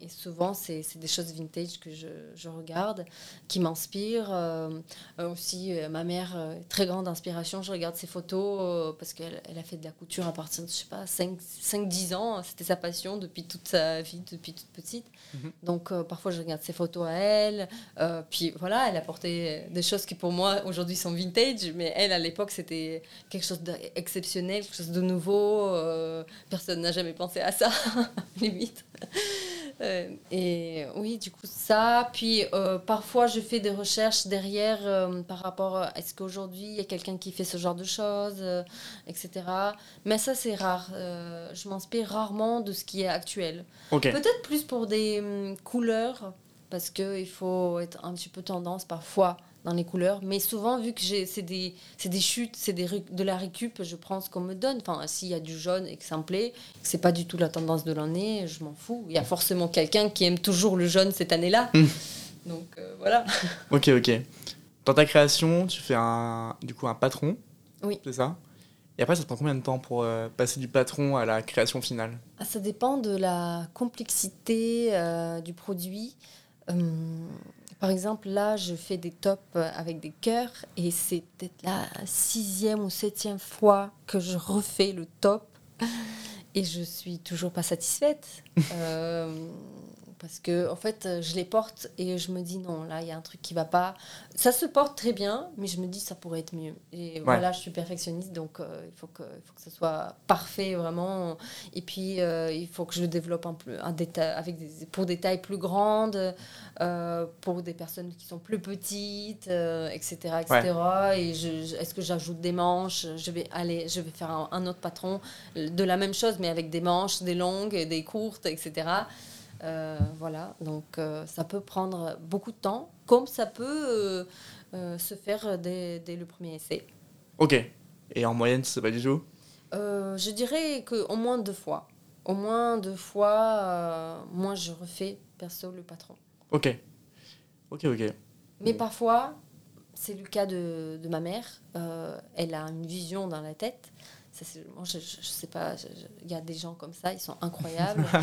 et souvent, c'est des choses vintage que je, je regarde, qui m'inspirent. Euh, euh, aussi, euh, ma mère, très grande inspiration. Je regarde ses photos parce qu'elle elle a fait de la couture à partir de, je sais pas, 5-10 ans. C'était sa passion depuis toute sa vie, depuis toute petite. Mhm. Donc, euh, parfois, je regarde ses photos à elle. Euh, puis voilà, elle a porté des choses qui, pour moi, aujourd'hui sont vintage. Mais elle, à l'époque, c'était quelque chose d'exceptionnel, quelque chose de nouveau. personne n'a jamais pensé à ça, limite. Euh, et oui, du coup, ça. Puis euh, parfois, je fais des recherches derrière euh, par rapport à est-ce qu'aujourd'hui, il y a quelqu'un qui fait ce genre de choses, etc. Mais ça, c'est rare. Je m'inspire rarement de ce qui est actuel. Ok. Peut-être plus pour des hum, couleurs, parce qu'il faut être un petit peu tendance parfois dans les couleurs. Mais souvent, vu que j'ai- c'est des, des chutes, c'est de la récup, je prends ce qu'on me donne. Enfin, s'il y a du jaune et que ça me plaît, que c'est pas du tout la tendance de l'année, je m'en fous. Il y a forcément quelqu'un qui aime toujours le jaune cette année-là. Mm. Donc euh, voilà. Ok, ok. Dans ta création, tu fais un, du coup un patron. Oui. C'est ça? Et après, ça te prend combien de temps pour euh, passer du patron à la création finale? Ah, Ça dépend de la complexité euh, du produit. Hum, par exemple, là, je fais des tops euh, avec des cœurs et c'est peut-être la sixième ou septième fois que je refais le top et je suis toujours pas satisfaite. Euh, parce que, en fait, je les porte et je me dis non, là, il y a un truc qui va pas. Ça se porte très bien, mais je me dis ça pourrait être mieux. Et voilà, je suis perfectionniste, donc euh, il, faut que, il faut que ce soit parfait, vraiment. Et puis, euh, il faut que je le développe un peu, un détail, avec des, pour des tailles plus grandes, euh, pour des personnes qui sont plus petites, euh, etc. etc. Et je, je- est-ce que j'ajoute des manches? Je vais aller, je vais faire un, un autre patron de la même chose, mais avec des manches, des longues, des courtes, etc. Euh, voilà, donc euh, ça peut prendre beaucoup de temps, comme ça peut euh, se faire dès, dès le premier essai. Ok. Et en moyenne, sais pas du tout je dirais qu'au moins deux fois. Au moins deux fois, moi je refais perso le patron. Ok. Ok, ok. Mais Bon. parfois, c'est le cas de, de ma mère. elle a une vision dans la tête. Ça, je, je, je sais pas, il y a des gens comme ça, ils sont incroyables.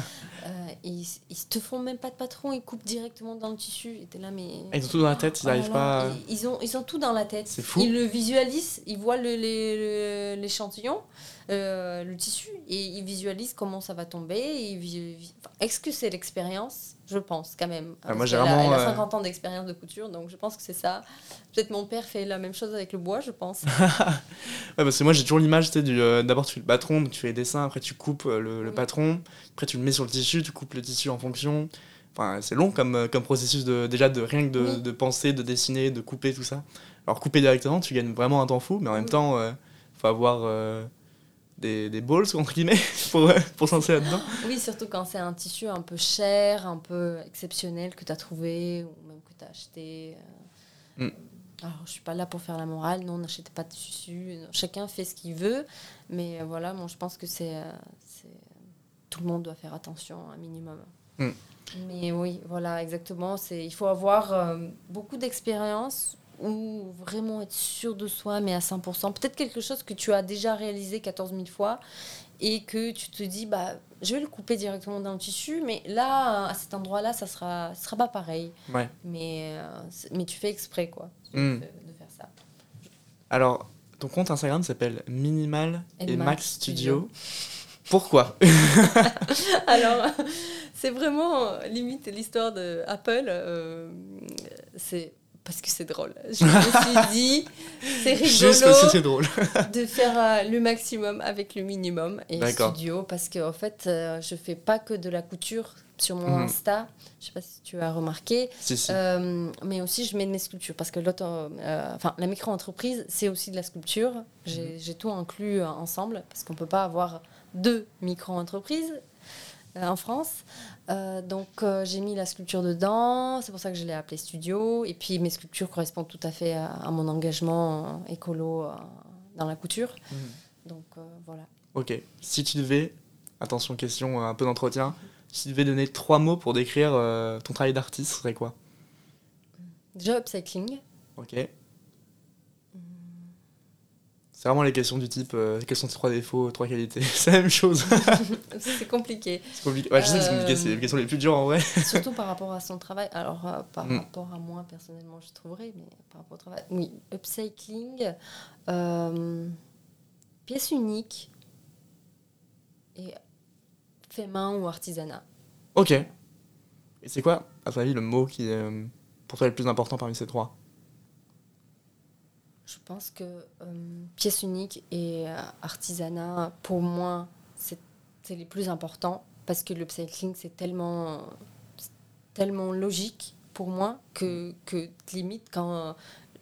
Euh, ils, ils te font même pas de patron, ils coupent directement dans le tissu. Et t'es là, mais. Ils ont tout dans la tête, ils Oh n'arrivent là, pas. Ils, ils ont, ils ont tout dans la tête. C'est fou. Ils le visualisent, ils voient le- les- le- l'échantillon, euh, le tissu, et ils visualisent comment ça va tomber. et ils vi- vi- enfin, Est-ce que c'est l'expérience Je pense quand même. Ah, moi, a- Elle a euh, 50 ans d'expérience de couture, donc je pense que c'est ça. Peut-être mon père fait la même chose avec le bois, je pense. Ouais, parce que moi j'ai toujours l'image, tu sais, euh, d'abord tu fais le patron, donc tu fais les dessins, après tu coupes euh, le, patron, après tu le mets sur le tissu, tu coupes le tissu en fonction. Enfin, c'est long comme, euh, comme processus de, déjà de rien que de, Oui. de penser, de dessiner, de couper, tout ça. Alors couper directement, tu gagnes vraiment un temps fou, mais en même Oui. temps, euh, faut avoir euh, des, des balls, entre guillemets, pour, pour lancer là-dedans. oui, surtout quand c'est un tissu un peu cher, un peu exceptionnel que tu as trouvé ou même que tu as acheté. euh. Mm. Alors, je suis pas là pour faire la morale, non, n'achetez pas de tissu, chacun fait ce qu'il veut, mais euh, voilà, moi je pense que c'est. euh, c'est- tout le monde doit faire attention un minimum. Mm. Mais oui, voilà, exactement. C'est, il faut avoir euh, beaucoup d'expérience ou vraiment être sûr de soi, mais à 100%. Peut-être quelque chose que tu as déjà réalisé 14 000 fois et que tu te dis, bah, je vais le couper directement dans le tissu, mais là, à cet endroit-là, ça sera, ça sera pas pareil. Ouais. Mais, euh, mais tu fais exprès, quoi, de, Mm. de faire ça. Alors, ton compte Instagram s'appelle Minimal et, Et Max, Max Studio. Studio. Pourquoi Alors, c'est vraiment limite l'histoire de Apple. euh, c'est parce que c'est drôle. Je me suis dit, c'est Juste parce que rigolo c'est drôle. de faire euh, le maximum avec le minimum et D'accord. studio parce que en fait, euh, je fais pas que de la couture sur mon Mhm. Insta. Je sais pas si tu as remarqué, si, si. euh, mais aussi je mets de mes sculptures parce que euh, enfin la micro-entreprise, c'est aussi de la sculpture. J'ai j'ai tout inclus ensemble parce qu'on peut pas avoir deux micro-entreprises en France. Euh, donc euh, j'ai mis la sculpture dedans, c'est pour ça que je l'ai appelé studio. Et puis mes sculptures correspondent tout à fait à, à mon engagement euh, écolo euh, dans la couture. Mhm. Donc euh, voilà. Ok. Si tu devais, attention, question euh, un peu d'entretien, si tu devais donner trois mots pour décrire euh, ton travail d'artiste, ce serait quoi? Déjà upcycling. Ok. C'est vraiment les questions du type euh, quels sont tes trois défauts, trois qualités? C'est la même chose. c'est compliqué. c'est compliqué. Ouais, je sais que c'est compliqué, Euh, c'est les questions les plus dures en vrai. Surtout par rapport à son travail. Alors, euh, par Mm. rapport à moi, personnellement, je trouverais, mais par rapport au travail. Oui, upcycling, euh, pièce unique et fait main ou artisanat. Ok. Et c'est quoi, à ton avis, le mot qui est pour toi le plus important parmi ces trois? Je pense que euh, pièce unique et euh, artisanat, pour moi, c'est les plus importants parce que l'upcycling, c'est tellement, tellement logique pour moi que, que limite, quand euh,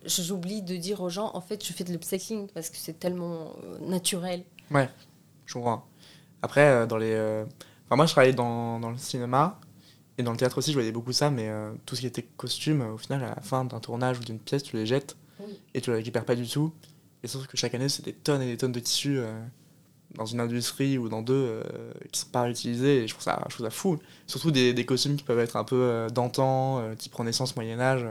j'oublie de dire aux gens, en fait, je fais de l'upcycling parce que c'est tellement naturel. Je comprends. Après, dans les. moi, je travaillais dans, dans le cinéma et dans le théâtre aussi, je voyais beaucoup ça, mais tout ce qui était costume, au final, à la fin d'un tournage ou d'une pièce, tu les jettes Et tu les récupères pas du tout. Et sauf que chaque année, c'est des tonnes et des tonnes de tissus euh, dans une industrie ou dans deux euh, qui sont pas réutilisés. Et je trouve ça, je trouve ça fou. Surtout des, costumes qui peuvent être un peu euh, d'antan, euh, type Renaissance, Moyen-Âge.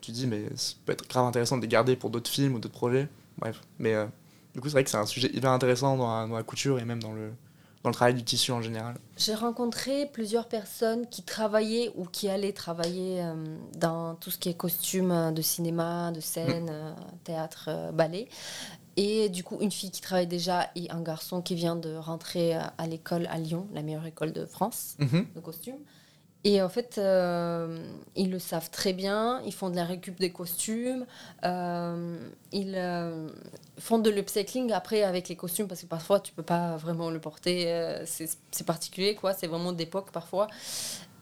tu te dis, mais ça peut être grave intéressant de les garder pour d'autres films ou d'autres projets. Bref. Mais du coup, c'est vrai que c'est un sujet hyper intéressant dans la couture et même dans le, dans le travail du tissu en général. J'ai rencontré plusieurs personnes qui travaillaient ou qui allaient travailler euh, dans tout ce qui est costume euh, de cinéma, de scène, euh, théâtre, ballet. Et du coup, une fille qui travaille déjà et un garçon qui vient de rentrer à l'école à Lyon, la meilleure école de France Mhm. de costume. Et en fait, euh, ils le savent très bien, ils font de la récup des costumes, euh, ils euh, font de l'upcycling après avec les costumes parce que parfois tu peux pas vraiment le porter, c'est particulier quoi, c'est vraiment d'époque parfois.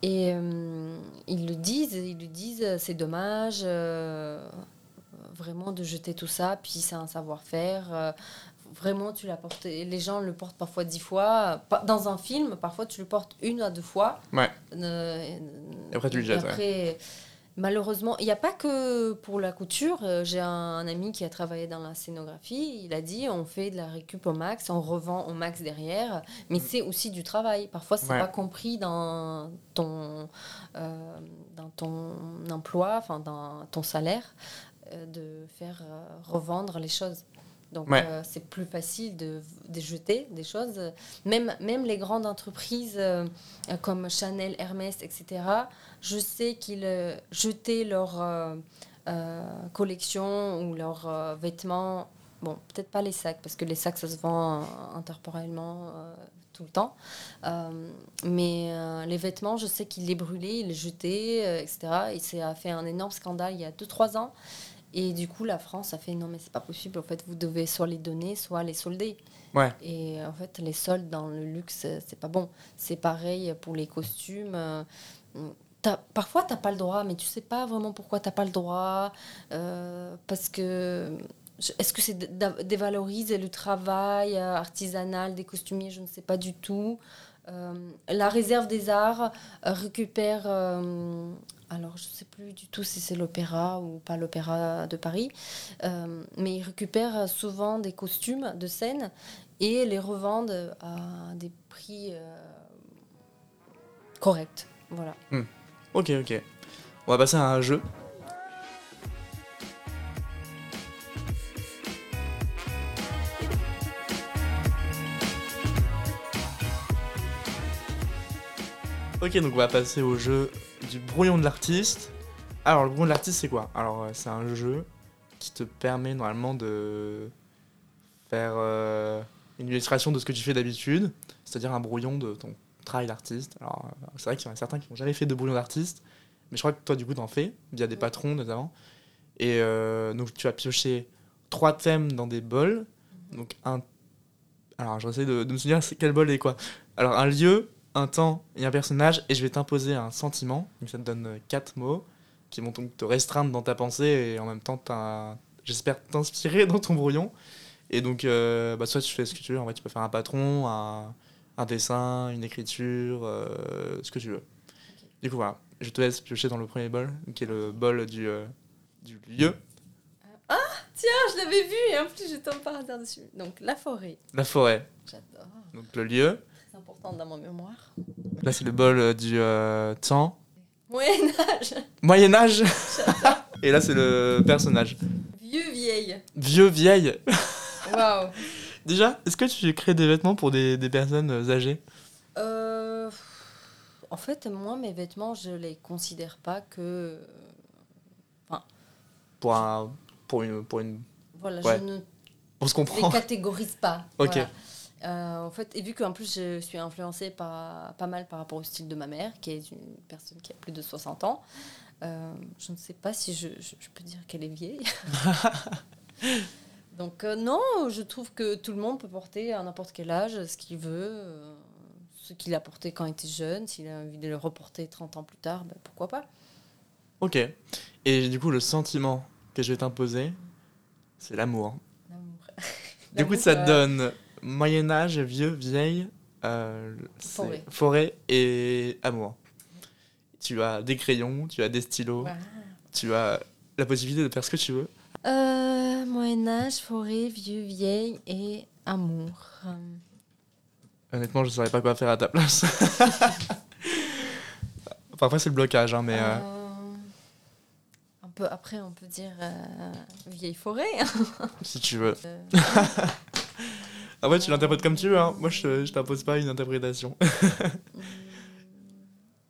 Et ils le disent, ils le disent, c'est dommage vraiment de jeter tout ça, puis c'est un savoir-faire. Vraiment, tu l'as porté. Les gens le portent parfois dix fois. Dans un film, parfois tu le portes une à deux fois. Ouais. Euh, Et après, tu le et jettes, ouais. Malheureusement, il n'y a pas que pour la couture. Euh, J'ai un, un ami qui a travaillé dans la scénographie. Il a dit on fait de la récup au max, on revend au max derrière. Mais c'est aussi du travail. Parfois, c'est Mm. Ouais. pas compris dans ton, euh, dans ton emploi, enfin dans ton salaire, euh, de faire euh, revendre les choses. Donc, Ouais. euh, c'est plus facile de, de jeter des choses. Même, même les grandes entreprises euh, comme Chanel, Hermès, etc., je sais qu'ils euh, jetaient leurs collections ou leurs vêtements. Bon, peut-être pas les sacs, parce que les sacs, ça se vend intemporellement tout le temps. Mais les vêtements, je sais qu'ils les brûlaient, ils les jetaient, etc. Et ça a fait un énorme scandale il y a 2-3 ans. Et du coup, la France a fait non, mais c'est pas possible. En fait, vous devez soit les donner, soit les solder. Ouais. Et en fait, les soldes dans le luxe, euh, c'est pas bon. C'est pareil pour les costumes. euh, t'as- parfois, tu n'as pas le droit, mais tu sais pas vraiment pourquoi tu n'as pas le droit. euh, parce que. Est-ce que c'est dévaloriser le travail euh, artisanal des costumiers Je ne sais pas du tout. Euh, la réserve des arts euh, récupère. euh, alors, je ne sais plus du tout si c'est l'opéra ou pas l'opéra de Paris, mais ils récupèrent souvent des costumes de scène et les revendent à des prix corrects. Voilà. Ok, ok. On va passer à un jeu. Ok, donc on va passer au jeu du brouillon de l'artiste. Alors, le brouillon de l'artiste, c'est quoi? Alors, euh, c'est un jeu qui te permet normalement de faire euh, une illustration de ce que tu fais d'habitude, c'est-à-dire un brouillon de ton travail d'artiste. Alors, euh, c'est vrai qu'il y en a certains qui n'ont jamais fait de brouillon d'artiste, mais je crois que toi, du coup, t'en fais, via des patrons notamment. Et euh, donc, tu as pioché trois thèmes dans des bols. Donc, un. Alors, j'essaie de, de me souvenir quel bol est quoi? Alors, un lieu, un temps et un personnage, et je vais t'imposer un sentiment. Donc, ça te donne euh, quatre mots qui vont donc te restreindre dans ta pensée et en même temps, j'espère t'inspirer dans ton brouillon. Et donc, euh, bah, soit tu fais ce que tu veux. En fait, tu peux faire un patron, un, un dessin, une écriture, euh, ce que tu veux. Du coup, voilà. Je te laisse piocher dans le premier bol, qui est le bol du, euh, du lieu, Tiens, je l'avais vu et en plus je tombe par hasard dessus. Donc la forêt, la forêt. j'adore. Donc, le lieu. C'est important dans mon mémoire. Là, c'est le bol euh, du euh, temps. Moyen Âge, Moyen-Âge. et là, c'est le personnage. vieux vieille. Vieux, vieille. Waouh. Déjà, est-ce que tu crées des vêtements pour des, des personnes euh, âgées? Euh, en fait, moi, mes vêtements, je les considère pas que. pour, un, pour, une, pour, une, Voilà, Ouais. je ne pour se les comprendre catégorise pas. Ok. Voilà. Euh, en fait, et vu qu'en plus je suis influencée par, pas mal par rapport au style de ma mère, qui est une personne qui a plus de 60 ans, euh, je ne sais pas si je, je- je peux dire qu'elle est vieille. Donc euh, non, je trouve que tout le monde peut porter à n'importe quel âge ce qu'il veut, ce qu'il a porté quand il était jeune, s'il a envie de le reporter 30 ans plus tard, ben, pourquoi pas. Ok. Et du coup, le sentiment que je vais t'imposer, c'est l'amour. L'amour. Du coup, ça te euh, donne Moyen-Âge, vieux, vieille, euh, Forêt. forêt et amour. Tu as des crayons, tu as des stylos, tu as la possibilité de faire ce que tu veux. Euh, Moyen-Âge, forêt, vieux, vieille et amour. Honnêtement, je ne saurais pas quoi faire à ta place. Parfois, c'est le blocage, hein, mais. euh, Euh, un peu après, on peut dire euh, vieille forêt. Si tu veux. Ah ouais, tu l'interprètes comme tu veux. Hein. Moi, je, je t'impose pas une interprétation.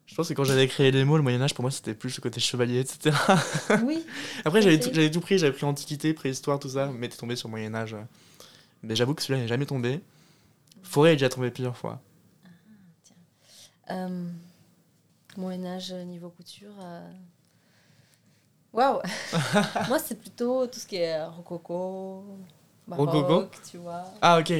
je pense que quand j'avais créé les mots, le Moyen-Âge, pour moi, c'était plus le côté chevalier, etc. oui, Après, j'avais fait. tout, j'avais tout pris. J'avais pris Antiquité, Préhistoire, tout ça. Mais t'es tombé sur Moyen-Âge. Mais j'avoue que celui-là n'est jamais tombé. Forêt est déjà tombé plusieurs fois. euh, Moyen-Âge, niveau couture. euh, Waouh Moi, c'est plutôt tout ce qui est rococo, baroque, Rococo tu vois. Ah, ok.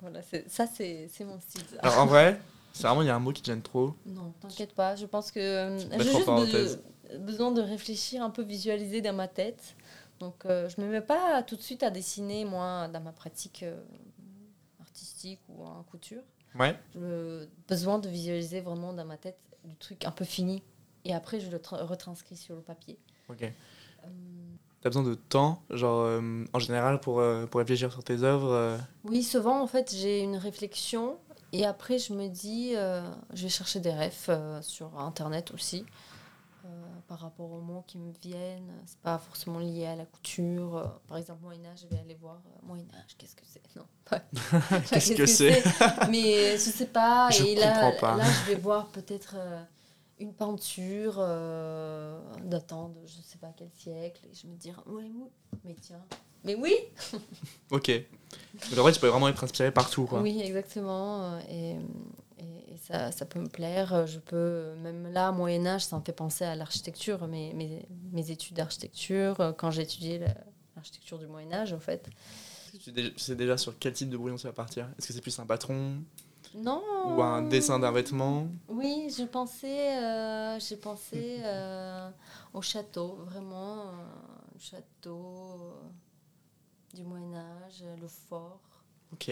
Voilà, ça, c'est c'est mon style. Alors, en vrai, c'est vraiment, il y a un mot qui te gêne trop. Non, t'inquiète pas. Je pense que euh, j'ai juste be- besoin de réfléchir, un peu visualiser dans ma tête. Donc, euh, je me mets pas tout de suite à dessiner, moi, dans ma pratique euh, artistique ou en couture. Ouais. J'ai besoin de visualiser vraiment dans ma tête du truc un peu fini. Et après, je le tra- retranscris sur le papier. Ok. Euh, T'as besoin de temps, genre, euh, en général, pour, euh, pour réfléchir sur tes œuvres. euh, Oui, souvent, en fait, j'ai une réflexion et après, je me dis, je vais chercher des refs sur Internet aussi par rapport aux mots qui me viennent. C'est pas forcément lié à la couture. Par exemple, Moyen-Âge, je vais aller voir Moyen-Âge, qu'est-ce que c'est? Non. pas- Qu'est-ce que c'est? Mais je sais pas. Je et là, comprends pas. là, je vais voir peut-être une peinture euh, datant de je sais pas quel siècle et je me dis, ouais, mais tiens. Mais oui, Ok. En vrai, tu peux vraiment être inspiré partout, quoi. Oui, exactement. euh, Et, et, et ça, ça peut me plaire. Je peux, même là, Moyen Âge, ça me fait penser à l'architecture, mes, mes, mes études d'architecture, euh, quand j'ai étudié la- l'architecture du Moyen Âge, en fait. Tu sais déjà- tu sais déjà sur quel type de brouillon tu vas partir Est-ce que c'est plus un patron? Non. ou un dessin d'un vêtement Oui, je pensais, euh, j'ai pensé euh, au château, vraiment, euh, le château euh, du Moyen Âge, le fort. Ok.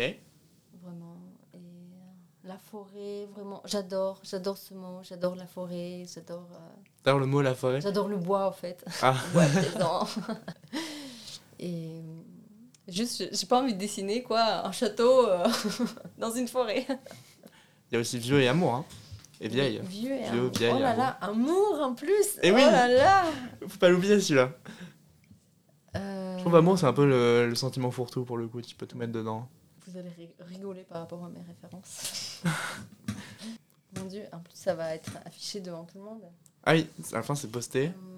Vraiment. Et la forêt, vraiment. J'adore, j'adore ce mot. J'adore la forêt. J'adore, D'ailleurs, le mot la forêt? j'adore le bois, en fait. Ah. Bois. Et juste, j'ai- pas envie de dessiner, quoi, un château euh, dans une forêt. Il y a aussi vieux et amour, hein. Et vieille. Vieux et Vieux, amour. vieille, Oh là amour. là, amour en plus. Eh oh oui. là là. Faut pas l'oublier celui-là. Euh, Je trouve amour, c'est un peu le, le sentiment fourre-tout pour le coup. Tu peux tout mettre dedans. Vous allez ri- rigoler par rapport à mes références. Mon Dieu, en plus, ça va être affiché devant tout le monde. Ah oui, à la fin, c'est posté. Hum.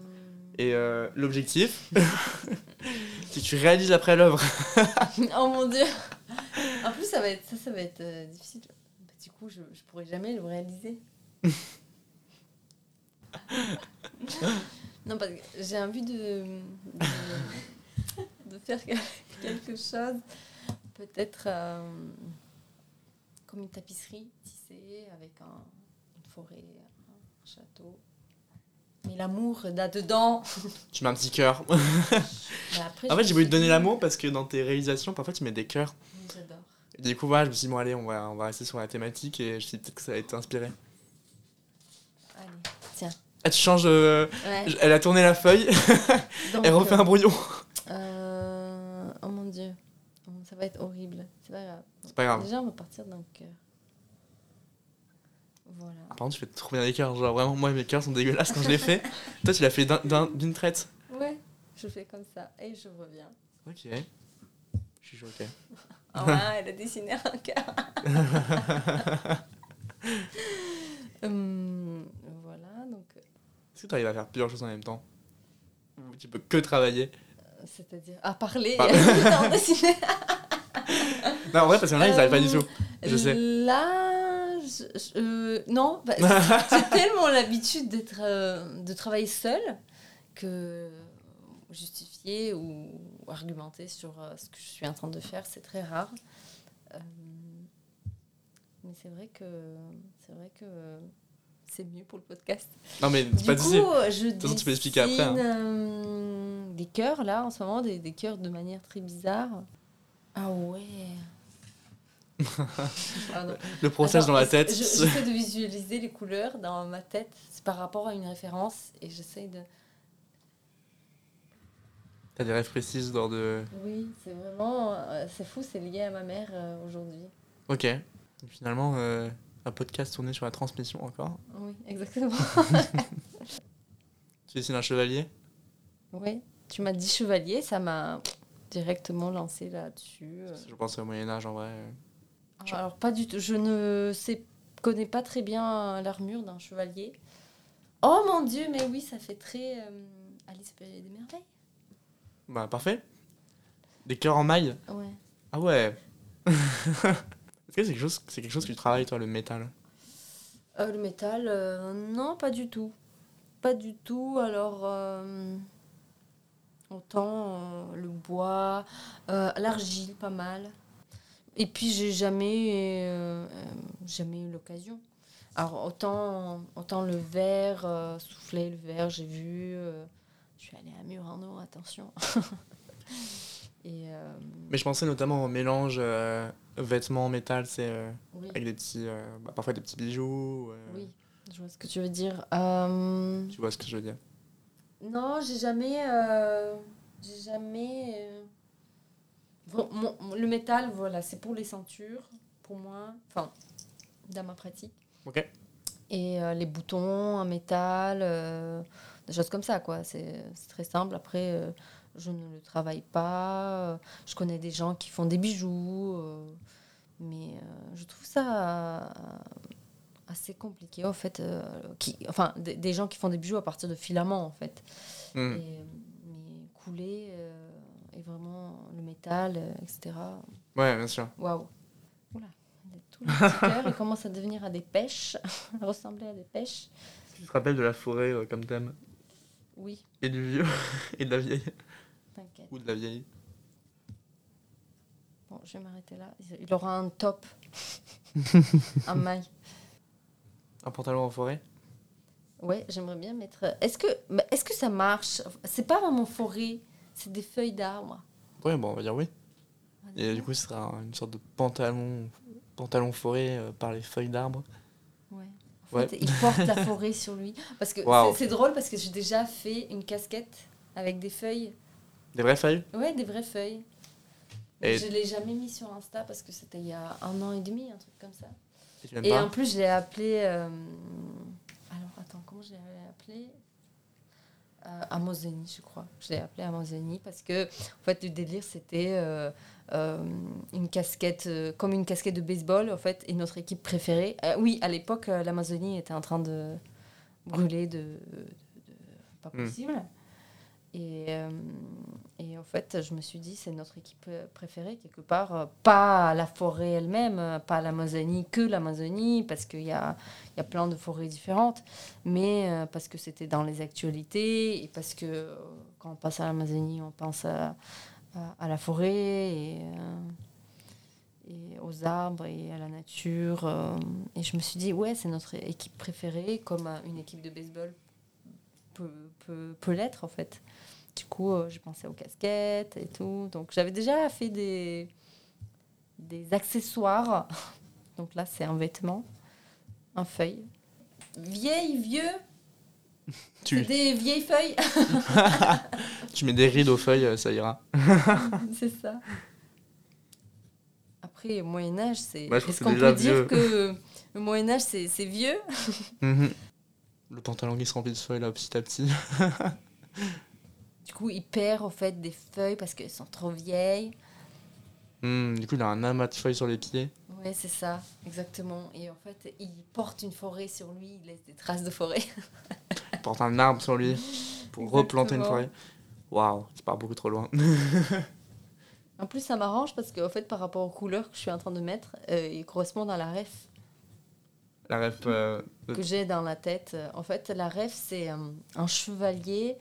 Et euh, l'objectif, c'est que tu réalises après l'œuvre. oh mon dieu En plus, ça va être, ça, ça va être euh, difficile. du coup, je, je pourrais jamais le réaliser. non, parce que j'ai envie de, de, de faire quelque chose, peut-être euh, comme une tapisserie tissée avec un, une forêt, un château. Mais l'amour là-dedans. Tu mets un petit cœur. Après, en fait, j'ai voulu te donner l'amour parce que dans tes réalisations, parfois tu mets des cœurs. J'adore. Du coup, voilà, je me suis dit, bon, allez, on va, on va rester sur la thématique et je me suis dit peut-être que ça va t'inspirer. Allez, tiens. Ah, tu changes. euh, Ouais. Elle a tourné la feuille, Donc, elle refait un brouillon. euh, oh mon dieu. Ça va être horrible. C'est pas grave. C'est pas grave. Déjà, on va partir d'un cœur. Voilà. Par contre, tu fais trop bien les cœurs. Genre, vraiment, moi, mes cœurs sont dégueulasses quand je les fais. Toi, tu l'as fait d'un- d'un- d'une traite. Ouais, je fais comme ça et je reviens. Ok. Je suis choqué. Ah ouais, elle a dessiné un cœur. Hum, voilà, donc Est-ce que tu arrives à faire plusieurs choses en même temps? Ou tu peux que travailler? Euh, c'est-à-dire à parler Par- et en dessiner. Non, en vrai, parce que là, ils arrivent pas du Euh, tout. Je sais. Là, je- je- euh, non, bah, j'ai tellement l'habitude d'être, euh, de travailler seule que justifier ou argumenter sur euh, ce que je suis en train de faire, c'est très rare. Euh, mais c'est vrai que c'est vrai que c'est mieux pour le podcast. Non, mais c'est pas coup, je toute façon, tu peux expliquer après, hein. euh, des cœurs là en ce moment, des, des cœurs de manière très bizarre. Ah ouais. Pardon. Le process Attends, dans la tête. je- J'essaie de visualiser les couleurs dans ma tête. C'est par rapport à une référence et j'essaie de. T'as des rêves précises dans de. Oui, c'est vraiment. euh, c'est fou, c'est lié à ma mère euh, aujourd'hui. Ok. Et finalement, euh, un podcast tourné sur la transmission encore. Oui, exactement. Tu dessines un chevalier? Oui, tu m'as dit chevalier, ça m'a directement lancé là-dessus. Je pense au Moyen-Âge en vrai. Euh. Alors, pas du tout. Je ne sais, connais pas très bien l'armure d'un chevalier. Oh mon dieu, mais oui, ça fait très euh, Alice des Merveilles. Bah, parfait. Des cœurs en maille Ouais. Ah ouais. Est-ce que c'est quelque, chose- c'est quelque chose que tu travailles, toi, le métal? Euh, le métal, euh, non, pas du tout. Pas du tout. Alors, euh, autant euh, le bois, euh, l'argile, pas mal. Et puis, j'ai jamais, euh, jamais eu l'occasion. Alors, autant, autant le verre, euh, souffler le verre, j'ai vu. euh, je suis allée à Murano, attention. Et euh, Mais je pensais notamment au mélange vêtements, métal, c'est oui. avec des petits, bah, parfois des petits bijoux. Oui, je vois ce que tu veux dire. Tu vois ce que je veux dire non, j'ai jamais. j'ai jamais. Bon, mon- mon- le métal, voilà, c'est pour les ceintures, pour moi. Enfin, dans ma pratique. Ok. Et euh, les boutons en métal, euh, des choses comme ça, quoi. C'est très simple. Après, euh, je ne le travaille pas. Je connais des gens qui font des bijoux. mais je trouve ça assez compliqué, en fait. qui, enfin, des, des gens qui font des bijoux à partir de filaments, en fait. Hmm. Et, mais couler, et vraiment le métal, euh, etc. Ouais, bien sûr. Waouh. Oula, tous les petits cœurs, ils commencent à devenir à des pêches, à ressembler à des pêches. Tu te rappelles de la forêt euh, comme thème? Oui, Et du vieux Et de la vieille t'inquiète. Ou de la vieille Bon, je vais m'arrêter là. Il aura un top. un maille. Un pantalon en forêt? Ouais, j'aimerais bien mettre. Est-ce que, est-ce que ça marche? C'est pas vraiment forêt, c'est des feuilles d'arbres. Ouais, bon, on va dire oui. Et du coup, ce sera une sorte de pantalon, pantalon forêt euh, par les feuilles d'arbre. Ouais. En Ouais. il porte la forêt sur lui. Parce que c'est- drôle parce que j'ai déjà fait une casquette avec des feuilles. Des vraies feuilles? Ouais, des vraies feuilles. Et- Je l'ai jamais mis sur Insta parce que c'était il y a un an et demi, un truc comme ça. Et en plus, je l'ai appelé. euh, Alors, attends, comment je l'ai appelé? Euh, Amazoni, je crois. Je l'ai appelé Amazoni parce que, en fait, le délire, c'était euh, euh, une casquette, euh, comme une casquette de baseball, en fait, et notre équipe préférée. oui, à l'époque, l'Amazonie était en train de brûler de. de- de- pas Hmm. possible. Et, euh, et en fait, je me suis dit, c'est notre équipe euh, préférée, quelque part. euh, Pas la forêt elle-même, pas l'Amazonie, que l'Amazonie, parce qu'il y a, y a plein de forêts différentes, mais parce que c'était dans les actualités, et parce que quand on passe à l'Amazonie, on pense à, la forêt, et, aux arbres, et à la nature. et je me suis dit, ouais, c'est notre équipe préférée, comme une équipe de baseball peut, peut, peut l'être, en fait. Du coup, euh, j'ai pensé aux casquettes et tout. Donc, j'avais déjà fait des, des accessoires. Donc là, c'est un vêtement, un feuille. Vieille, vieux, Tu, des vieilles feuilles. tu mets des rides aux feuilles, euh, ça ira. c'est ça. Après, Moyen-Âge, c'est. Bah, Est-ce qu'on peut vieux. dire que le Moyen-Âge, c'est c'est vieux? Mhm. Le pantalon qui se remplit de feuilles là petit à petit. Du coup, il perd au fait des feuilles parce qu'elles sont trop vieilles. Hmm, du coup, il a un amas de feuilles sur les pieds. Ouais, c'est ça, exactement. Et en fait, il porte une forêt sur lui, il laisse des traces de forêt. Il porte un arbre sur lui pour replanter une forêt. Waouh, tu pars beaucoup trop loin. En plus, ça m'arrange parce qu'en fait, par rapport aux couleurs que je suis en train de mettre, euh, ils correspondent à la ref La ref. euh, que j'ai dans la tête. En fait, la ref, c'est euh, un chevalier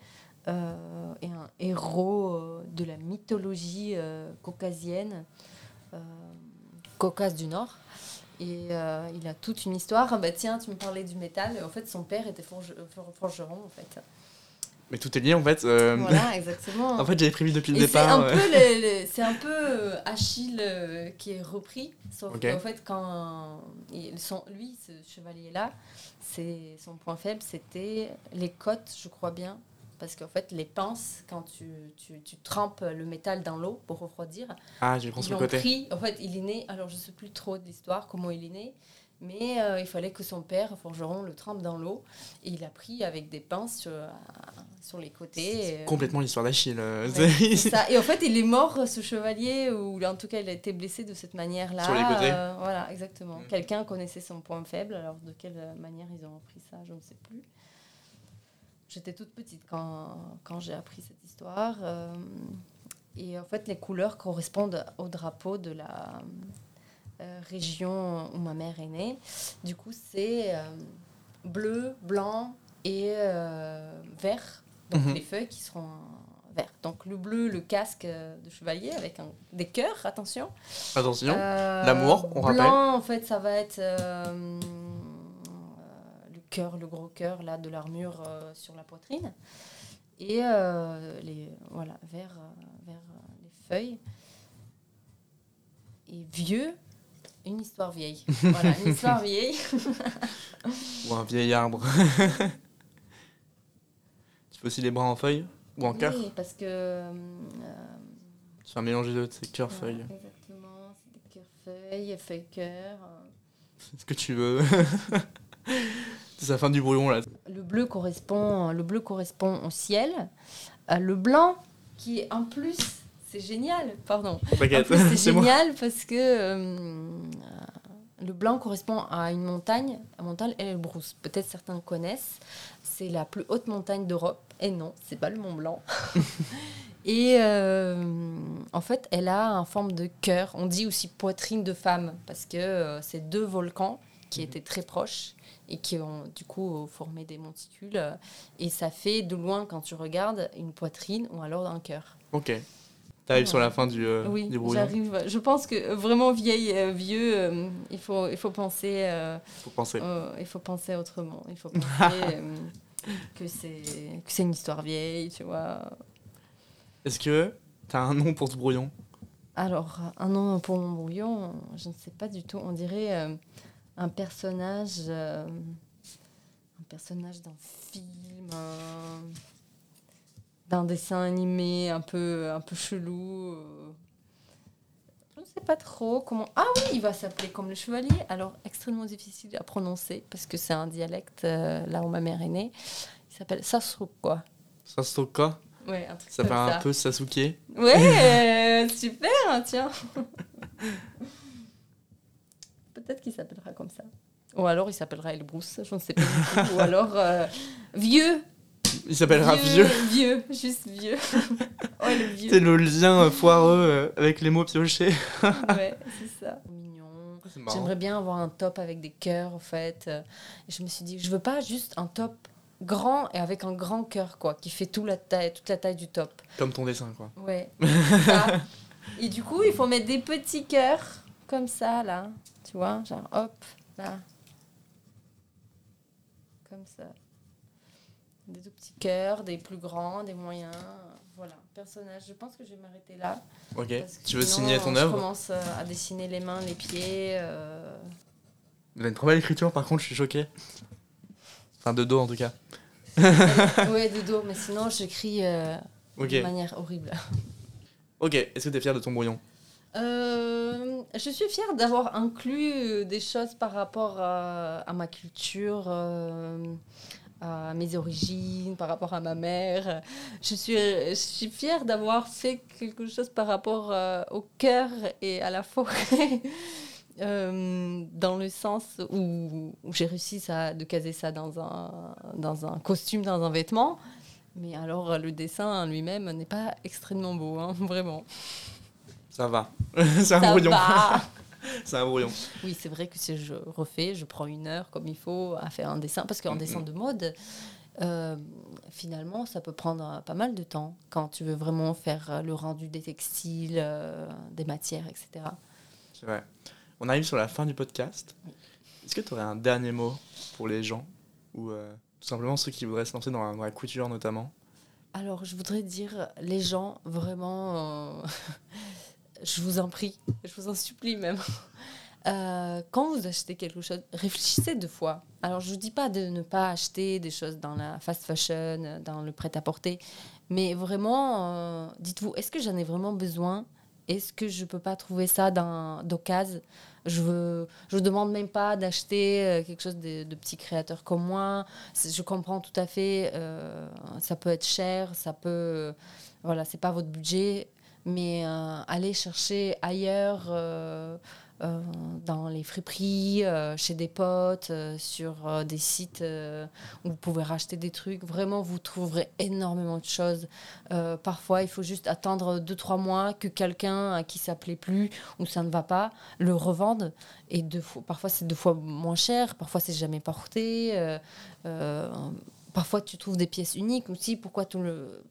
euh, et un héros euh, de la mythologie euh, caucasienne, euh, Caucase du Nord. Et euh, il a toute une histoire. Ah bah tiens, tu me parlais du métal. En fait, son père était forge- for- forgeron, en fait. Mais tout est lié en fait. euh, Voilà, exactement. En fait, j'avais prévu depuis le Et départ. c'est un peu euh, Achille euh, qui est repris. Sauf qu'en fait, quand il- son, lui, ce chevalier-là, son point faible, c'était les côtes, je crois bien. Parce qu'en fait, les pinces, quand tu, tu, tu trempes le métal dans l'eau pour refroidir, Ah, j'ai pris ils sur le l'ont côté. pris. En fait, il est né, alors je ne sais plus trop de l'histoire, comment il est né, mais euh, il fallait que son père, forgeron, le trempe dans l'eau. Et il a pris avec des pinces sur, sur les côtés. et, euh, Complètement l'histoire d'Achille. euh, Ouais, ça. Et en fait, il est mort, ce chevalier, ou en tout cas, il a été blessé de cette manière-là. Sur les côtés. Euh, voilà, exactement. Mm. Quelqu'un connaissait son point faible, alors de quelle manière ils ont appris ça, je ne sais plus. J'étais toute petite quand, quand j'ai appris cette histoire. euh, et en fait, les couleurs correspondent au drapeau de la euh, région où ma mère est née. Du coup, c'est euh, bleu, blanc et euh, vert. Donc Mhm. les feuilles qui seront euh, vertes. Donc le bleu, le casque euh, de chevalier avec un- des cœurs, attention. Attention. Euh, L'amour, on rappelle. Blanc, en fait, ça va être euh, euh, le cœur, le gros cœur là de l'armure euh, sur la poitrine. Et euh, les voilà, vers, euh, vers euh, les feuilles. Et vieux, une histoire vieille. voilà, une histoire vieille. Ou un vieil arbre. tu fais aussi les bras en feuilles Ou en cœur Oui, parce que euh, Tu fais un mélange des deux, c'est cœur, voilà, feuille. Exactement, c'est des cœurs feuilles, feuilles cœur. Ce que tu veux. c'est la fin du brouillon là. Le bleu correspond, le bleu correspond au ciel. Euh, le blanc, qui est en plus, c'est génial, pardon. C'est moi. génial parce que euh, le blanc correspond à une montagne, la montagne Elbrus. Peut-être certains connaissent. C'est la plus haute montagne d'Europe. Et non, c'est pas le Mont Blanc. Et euh, en fait, elle a en forme de cœur. On dit aussi poitrine de femme parce que euh, c'est deux volcans qui étaient très proches et qui ont du coup formé des monticules. Et ça fait de loin, quand tu regardes, une poitrine ou alors un cœur. Ok. T'arrives sur la fin du, euh, Oui, du brouillon. j'arrive. Je pense que euh, vraiment vieille, euh, vieux, euh, il faut, il faut penser, euh, Faut penser. il faut penser autrement. Il faut penser que c'est que c'est une histoire vieille, tu vois. Est-ce que t'as un nom pour ce brouillon? Alors, un nom pour mon brouillon, je ne sais pas du tout. On dirait un personnage, un personnage d'un film, un- d'un dessin animé un peu, un peu chelou. euh. Je ne sais pas trop comment. Ah oui, il va s'appeler comme le chevalier. Alors, extrêmement difficile à prononcer parce que c'est un dialecte euh, là où ma mère est née. Il s'appelle Sasrup, quoi. Sastoka Ouais, un truc Ça comme ça. un peu Sasuke. Ouais, euh, super, hein, tiens. Peut-être qu'il s'appellera comme ça. Ou alors il s'appellera Elbrus, je ne sais pas. Ou alors euh, vieux. Il s'appellera Vieux. Vieux, juste Vieux. ouais, le Vieux. C'est le lien foireux euh, avec les mots piochés. ouais, c'est ça. Mignon. J'aimerais bien avoir un top avec des cœurs, en fait. Et je me suis dit, je veux pas juste un top grand et avec un grand cœur, quoi, qui fait tout la taille, toute la taille du top. Comme ton dessin, quoi. Ouais. ça. Et du coup, il faut mettre des petits cœurs comme ça, là. Tu vois, genre hop, là. Comme ça. Des tout petits cœurs, des plus grands, des moyens. Voilà, personnage. Je pense que je vais m'arrêter là. Ok. Tu veux signer ton œuvre Je commence euh, à dessiner les mains, les pieds. Euh... Vous avez une trop belle écriture, par contre, je suis choqué. Enfin, de dos en tout cas. ouais, de dos, mais sinon j'écris euh, de manière horrible. Ok, est-ce que tu es fière de ton brouillon? Euh, Je suis fière d'avoir inclus euh, des choses par rapport à, ma culture, à mes origines, par rapport à ma mère. Je suis, je suis fière d'avoir fait quelque chose par rapport au cœur et à la forêt. Euh, dans le sens où, j'ai réussi ça, de caser ça dans un, dans un costume, dans un vêtement. Mais alors, le dessin lui-même n'est pas extrêmement beau, hein, vraiment. Ça va. c'est un brouillon. c'est un brouillon. Oui, c'est vrai que si je refais, je prends une heure comme il faut à faire un dessin. Parce qu'en dessin de mode, euh, finalement, ça peut prendre pas mal de temps quand tu veux vraiment faire le rendu des textiles, euh, des matières, etc. C'est vrai. On arrive sur la fin du podcast. Est-ce que tu aurais un dernier mot pour les gens ou euh, tout simplement ceux qui voudraient se lancer dans la, couture notamment? Alors, je voudrais dire, les gens, vraiment, euh, je vous en prie, je vous en supplie même. Euh, quand vous achetez quelque chose, réfléchissez deux fois. Alors, je ne vous dis pas de ne pas acheter des choses dans la fast fashion, dans le prêt-à-porter, mais vraiment, dites-vous, est-ce que j'en ai vraiment besoin? Est-ce que je ne peux pas trouver ça d'occasion? Je ne je demande même pas d'acheter euh, quelque chose de, de petits créateurs comme moi. Je comprends tout à fait, euh, ça peut être cher, ça peut. Voilà, c'est pas votre budget, mais euh, allez chercher ailleurs euh, dans les friperies, euh, chez des potes, euh, sur des sites où vous pouvez racheter des trucs. Vraiment, vous trouverez énormément de choses. parfois, il faut juste attendre 2-3 mois que quelqu'un à qui ça plaît plus ou ça ne va pas le revende. Et deux fois, parfois, c'est deux fois moins cher, parfois, c'est jamais porté. parfois, tu trouves des pièces uniques aussi. Pourquoi tout le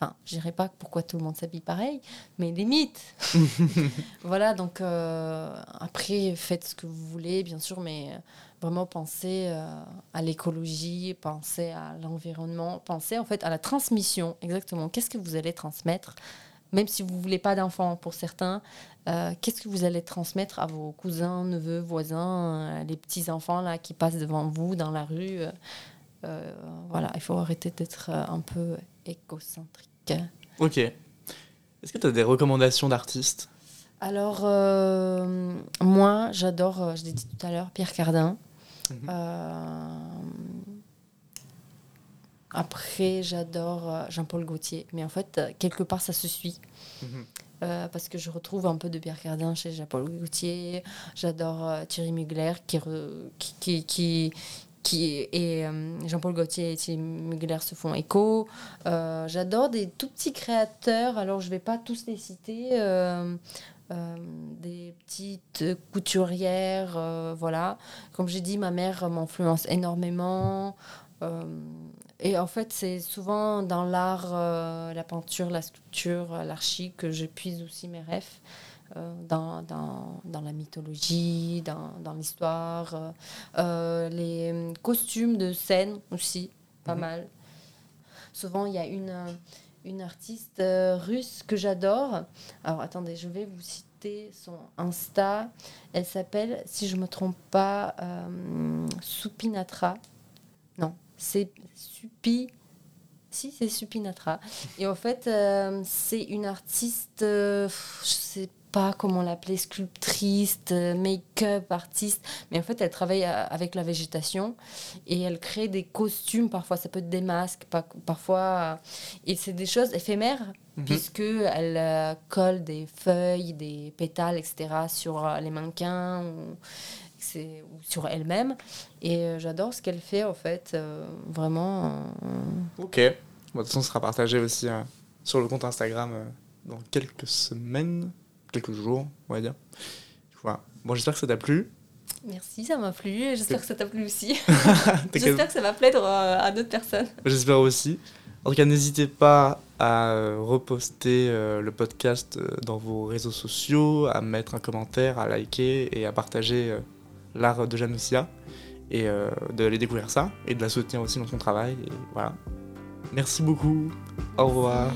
Enfin, je dirais pas pourquoi tout le monde s'habille pareil, mais limite. voilà, donc euh, après, faites ce que vous voulez, bien sûr, mais euh, vraiment pensez euh, à l'écologie, pensez à l'environnement, pensez en fait à la transmission, exactement. Qu'est-ce que vous allez transmettre? Même si vous ne voulez pas d'enfants pour certains, qu'est-ce que vous allez transmettre à vos cousins, neveux, voisins, les petits-enfants là qui passent devant vous dans la rue? Voilà, il faut arrêter d'être un peu écocentrique. Ok. Est-ce que tu as des recommandations d'artistes? Alors, euh, moi, j'adore, euh, je l'ai dit tout à l'heure, Pierre Cardin. Mhm. Euh, après, j'adore Jean-Paul Gaultier. Mais en fait, quelque part, ça se suit. Mhm. parce que je retrouve un peu de Pierre Cardin chez Jean-Paul Gaultier. J'adore Thierry Mugler qui, qui, qui, et euh, Jean-Paul Gaultier et Tim Mugler se font écho. Euh, j'adore des tout petits créateurs, alors je ne vais pas tous les citer. Euh, des petites couturières, voilà. Comme j'ai dit, ma mère m'influence énormément. et en fait, c'est souvent dans l'art, la peinture, la sculpture, l'archi que je puise aussi mes rêves. Euh, dans, dans, dans, la mythologie, dans, dans l'histoire. Euh, euh, les costumes de scène aussi, pas mhm. mal. Souvent, il y a une, une artiste russe que j'adore. Alors, attendez, je vais vous citer son Insta. Elle s'appelle, si je ne me trompe pas, Supinatra. Non, c'est Supi. Si, c'est Supinatra. Et en fait, c'est une artiste, je sais pas comment l'appeler, sculptrice, make-up artiste, mais en fait elle travaille euh, avec la végétation et elle crée des costumes, parfois ça peut être des masques, parfois, euh, et c'est des choses éphémères, mhm. puisque elle euh, colle des feuilles, des pétales, etc. sur les mannequins. c'est sur elle-même. Et j'adore ce qu'elle fait, en fait, vraiment. Ok. Bon, de toute façon, ce sera partagé aussi sur le compte Instagram dans quelques semaines, quelques jours, on va dire. Voilà. Bon, j'espère que ça t'a plu. Merci, ça m'a plu. J'espère que ça t'a plu aussi. J'espère que ça va plaire euh, à d'autres personnes. J'espère aussi. En tout cas, n'hésitez pas à euh, reposter euh, le podcast dans vos réseaux sociaux, à mettre un commentaire, à liker et à partager l'art de Janoussia et de aller découvrir ça et de la soutenir aussi dans son travail. Et voilà. Merci beaucoup. Au revoir.